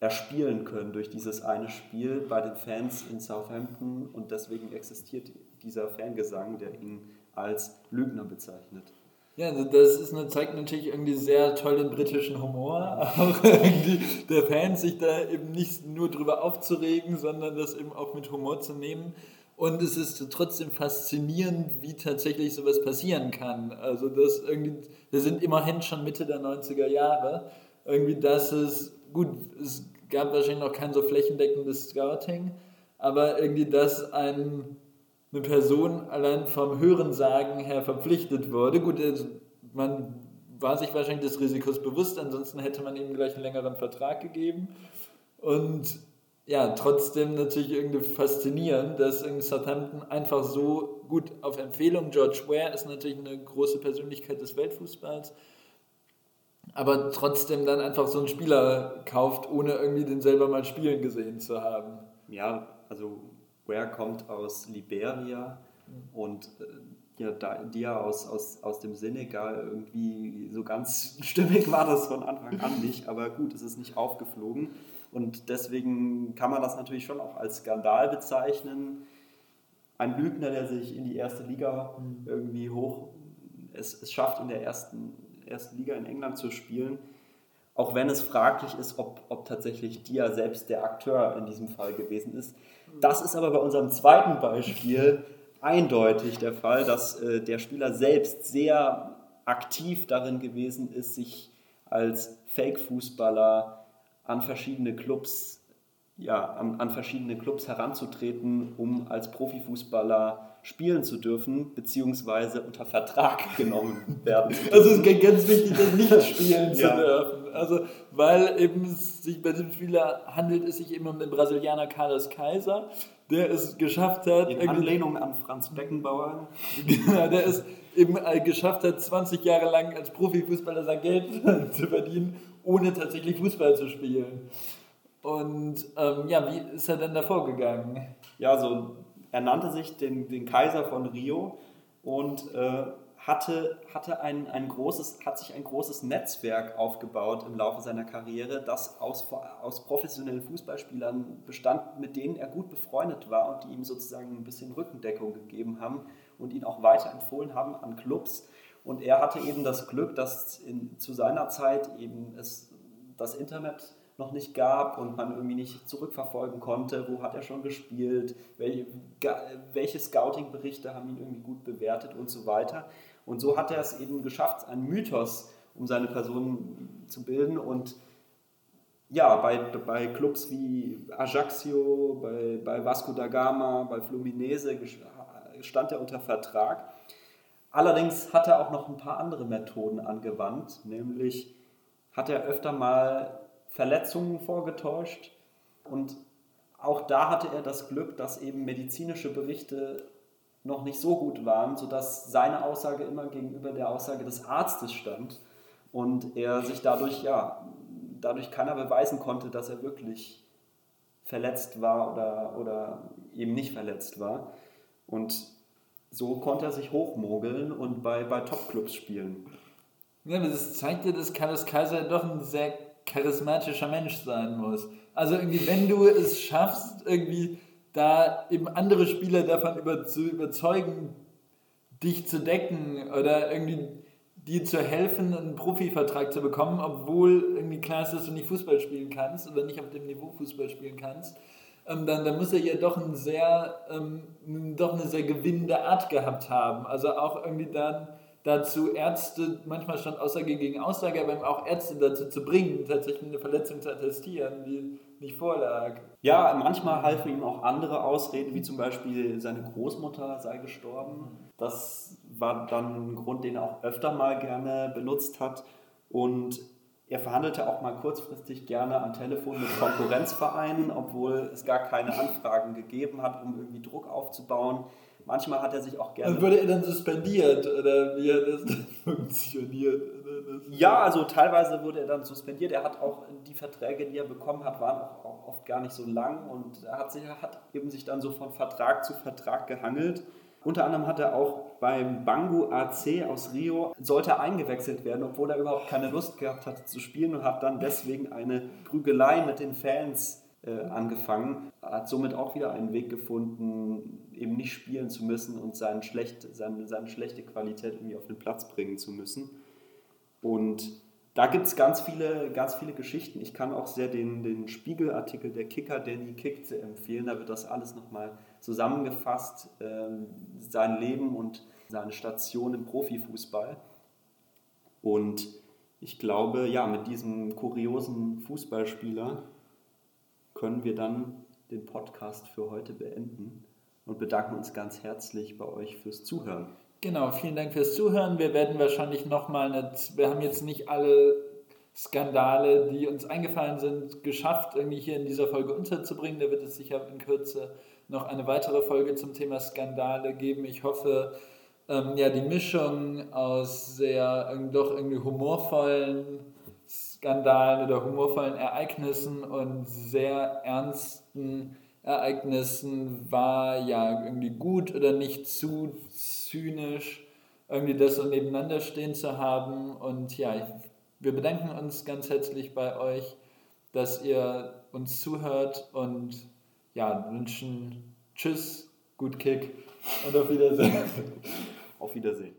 erspielen können durch dieses eine Spiel bei den Fans in Southampton und deswegen existiert dieser Fangesang, der ihn als Lügner bezeichnet. Ja, also das ist eine, zeigt natürlich irgendwie sehr toll den britischen Humor, auch irgendwie der Fans sich da eben nicht nur drüber aufzuregen, sondern das eben auch mit Humor zu nehmen. Und es ist trotzdem faszinierend, wie tatsächlich sowas passieren kann. Also das irgendwie, wir sind immerhin schon Mitte der 90er Jahre. Irgendwie, dass es, gut, es gab wahrscheinlich noch kein so flächendeckendes Scouting, aber irgendwie, dass ein, eine Person allein vom Hörensagen her verpflichtet wurde. Gut, man war sich wahrscheinlich des Risikos bewusst, ansonsten hätte man ihm gleich einen längeren Vertrag gegeben. Und ja, trotzdem natürlich irgendwie faszinierend, dass irgendwie Southampton einfach so gut auf Empfehlung, George Ware ist natürlich eine große Persönlichkeit des Weltfußballs, aber trotzdem dann einfach so einen Spieler kauft, ohne irgendwie den selber mal spielen gesehen zu haben. Ja, also Ware kommt aus Liberia und äh, ja, da, die ja aus, aus, aus dem Senegal irgendwie so ganz stimmig war das von Anfang an nicht, aber gut, es ist nicht aufgeflogen. Und deswegen kann man das natürlich schon auch als Skandal bezeichnen. Ein Lügner, der sich in die erste Liga irgendwie hoch es, es schafft, in der ersten, ersten Liga in England zu spielen, auch wenn es fraglich ist, ob, ob tatsächlich Dia selbst der Akteur in diesem Fall gewesen ist. Das ist aber bei unserem zweiten Beispiel eindeutig der Fall, dass äh, der Spieler selbst sehr aktiv darin gewesen ist, sich als Fake-Fußballer an verschiedene Clubs, ja, an, an verschiedene Clubs heranzutreten, um als Profifußballer spielen zu dürfen, beziehungsweise unter Vertrag genommen werden zu Also es ist ganz wichtig, das nicht spielen zu Ja. dürfen. Also, weil eben sich bei diesem Spieler handelt es sich eben um den Brasilianer Carlos Kaiser, der es geschafft hat, In irgendwie- Anlehnung an Franz Beckenbauer. Der es eben äh, geschafft hat, 20 Jahre lang als Profifußballer sein Geld zu verdienen, ohne tatsächlich Fußball zu spielen. Und ähm, ja, wie ist er denn da vorgegangen? Ja, also er nannte sich den, den Kaiser von Rio und äh, hatte, hatte ein, ein großes, hat sich ein großes Netzwerk aufgebaut im Laufe seiner Karriere, das aus, aus professionellen Fußballspielern bestand, mit denen er gut befreundet war und die ihm sozusagen ein bisschen Rückendeckung gegeben haben und ihn auch weiterempfohlen haben an Clubs. Und er hatte eben das Glück, dass in, zu seiner Zeit eben es das Internet noch nicht gab und man irgendwie nicht zurückverfolgen konnte, wo hat er schon gespielt, welche, welche Scouting-Berichte haben ihn irgendwie gut bewertet und so weiter. Und so hat er es eben geschafft, einen Mythos um seine Person zu bilden. Und ja, bei, bei Clubs wie Ajaccio, bei, bei Vasco da Gama, bei Fluminense gesch- stand er unter Vertrag. Allerdings hat er auch noch ein paar andere Methoden angewandt, nämlich hat er öfter mal Verletzungen vorgetäuscht. Und auch da hatte er das Glück, dass eben medizinische Berichte noch nicht so gut waren, sodass seine Aussage immer gegenüber der Aussage des Arztes stand und er sich dadurch, ja, dadurch keiner beweisen konnte, dass er wirklich verletzt war oder, oder eben nicht verletzt war. Und so konnte er sich hochmogeln und bei, bei Topclubs spielen. Ja, aber das zeigt dir, dass Carlos Kaiser doch ein sehr charismatischer Mensch sein muss. Also irgendwie, wenn du es schaffst, irgendwie da eben andere Spieler davon über, zu überzeugen, dich zu decken oder irgendwie dir zu helfen, einen Profivertrag zu bekommen, obwohl irgendwie klar ist, dass du nicht Fußball spielen kannst oder nicht auf dem Niveau Fußball spielen kannst, ähm, dann, dann muss er ja doch, ein sehr, ähm, doch eine sehr gewinnende Art gehabt haben. Also auch irgendwie dann dazu Ärzte, manchmal stand Aussage gegen Aussage, aber eben auch Ärzte dazu zu bringen, tatsächlich eine Verletzung zu attestieren, die nicht vorlag. Ja, manchmal halfen ihm auch andere Ausreden, wie zum Beispiel seine Großmutter sei gestorben. Das war dann ein Grund, den er auch öfter mal gerne benutzt hat. Und er verhandelte auch mal kurzfristig gerne am Telefon mit Konkurrenzvereinen, obwohl es gar keine Anfragen gegeben hat, um irgendwie Druck aufzubauen. Manchmal hat er sich auch gerne. Dann wurde er dann suspendiert oder wie hat das dann funktioniert? Ja, also teilweise wurde er dann suspendiert. Er hat auch die Verträge, die er bekommen hat, waren auch, oft gar nicht so lang und er hat, sich, hat eben sich dann so von Vertrag zu Vertrag gehangelt. Unter anderem hat er auch beim Bangu AC aus Rio, sollte eingewechselt werden, obwohl er überhaupt keine Lust gehabt hatte zu spielen und hat dann deswegen eine Prügelei mit den Fans äh, angefangen, hat somit auch wieder einen Weg gefunden, eben nicht spielen zu müssen und seine, schlecht, seine, seine schlechte Qualität irgendwie auf den Platz bringen zu müssen. Und da gibt es ganz viele, ganz viele Geschichten. Ich kann auch sehr den, den Spiegelartikel der Kicker, der nie kickte, empfehlen. Da wird das alles nochmal zusammengefasst, ähm, sein Leben und seine Station im Profifußball. Und ich glaube, ja, mit diesem kuriosen Fußballspieler können wir dann den Podcast für heute beenden und bedanken uns ganz herzlich bei euch fürs Zuhören. Genau, vielen Dank fürs Zuhören. Wir werden wahrscheinlich nochmal wir haben jetzt nicht alle Skandale, die uns eingefallen sind, geschafft, irgendwie hier in dieser Folge unterzubringen. Da wird es sicher in Kürze noch eine weitere Folge zum Thema Skandale geben. Ich hoffe, ähm, ja, die Mischung aus sehr doch irgendwie humorvollen Skandalen oder humorvollen Ereignissen und sehr ernsten Ereignissen war ja irgendwie gut oder nicht zu zynisch, irgendwie das so nebeneinander stehen zu haben. Und ja, wir bedanken uns ganz herzlich bei euch, dass ihr uns zuhört und ja, wünschen Tschüss, gut Kick und auf Wiedersehen. Auf Wiedersehen.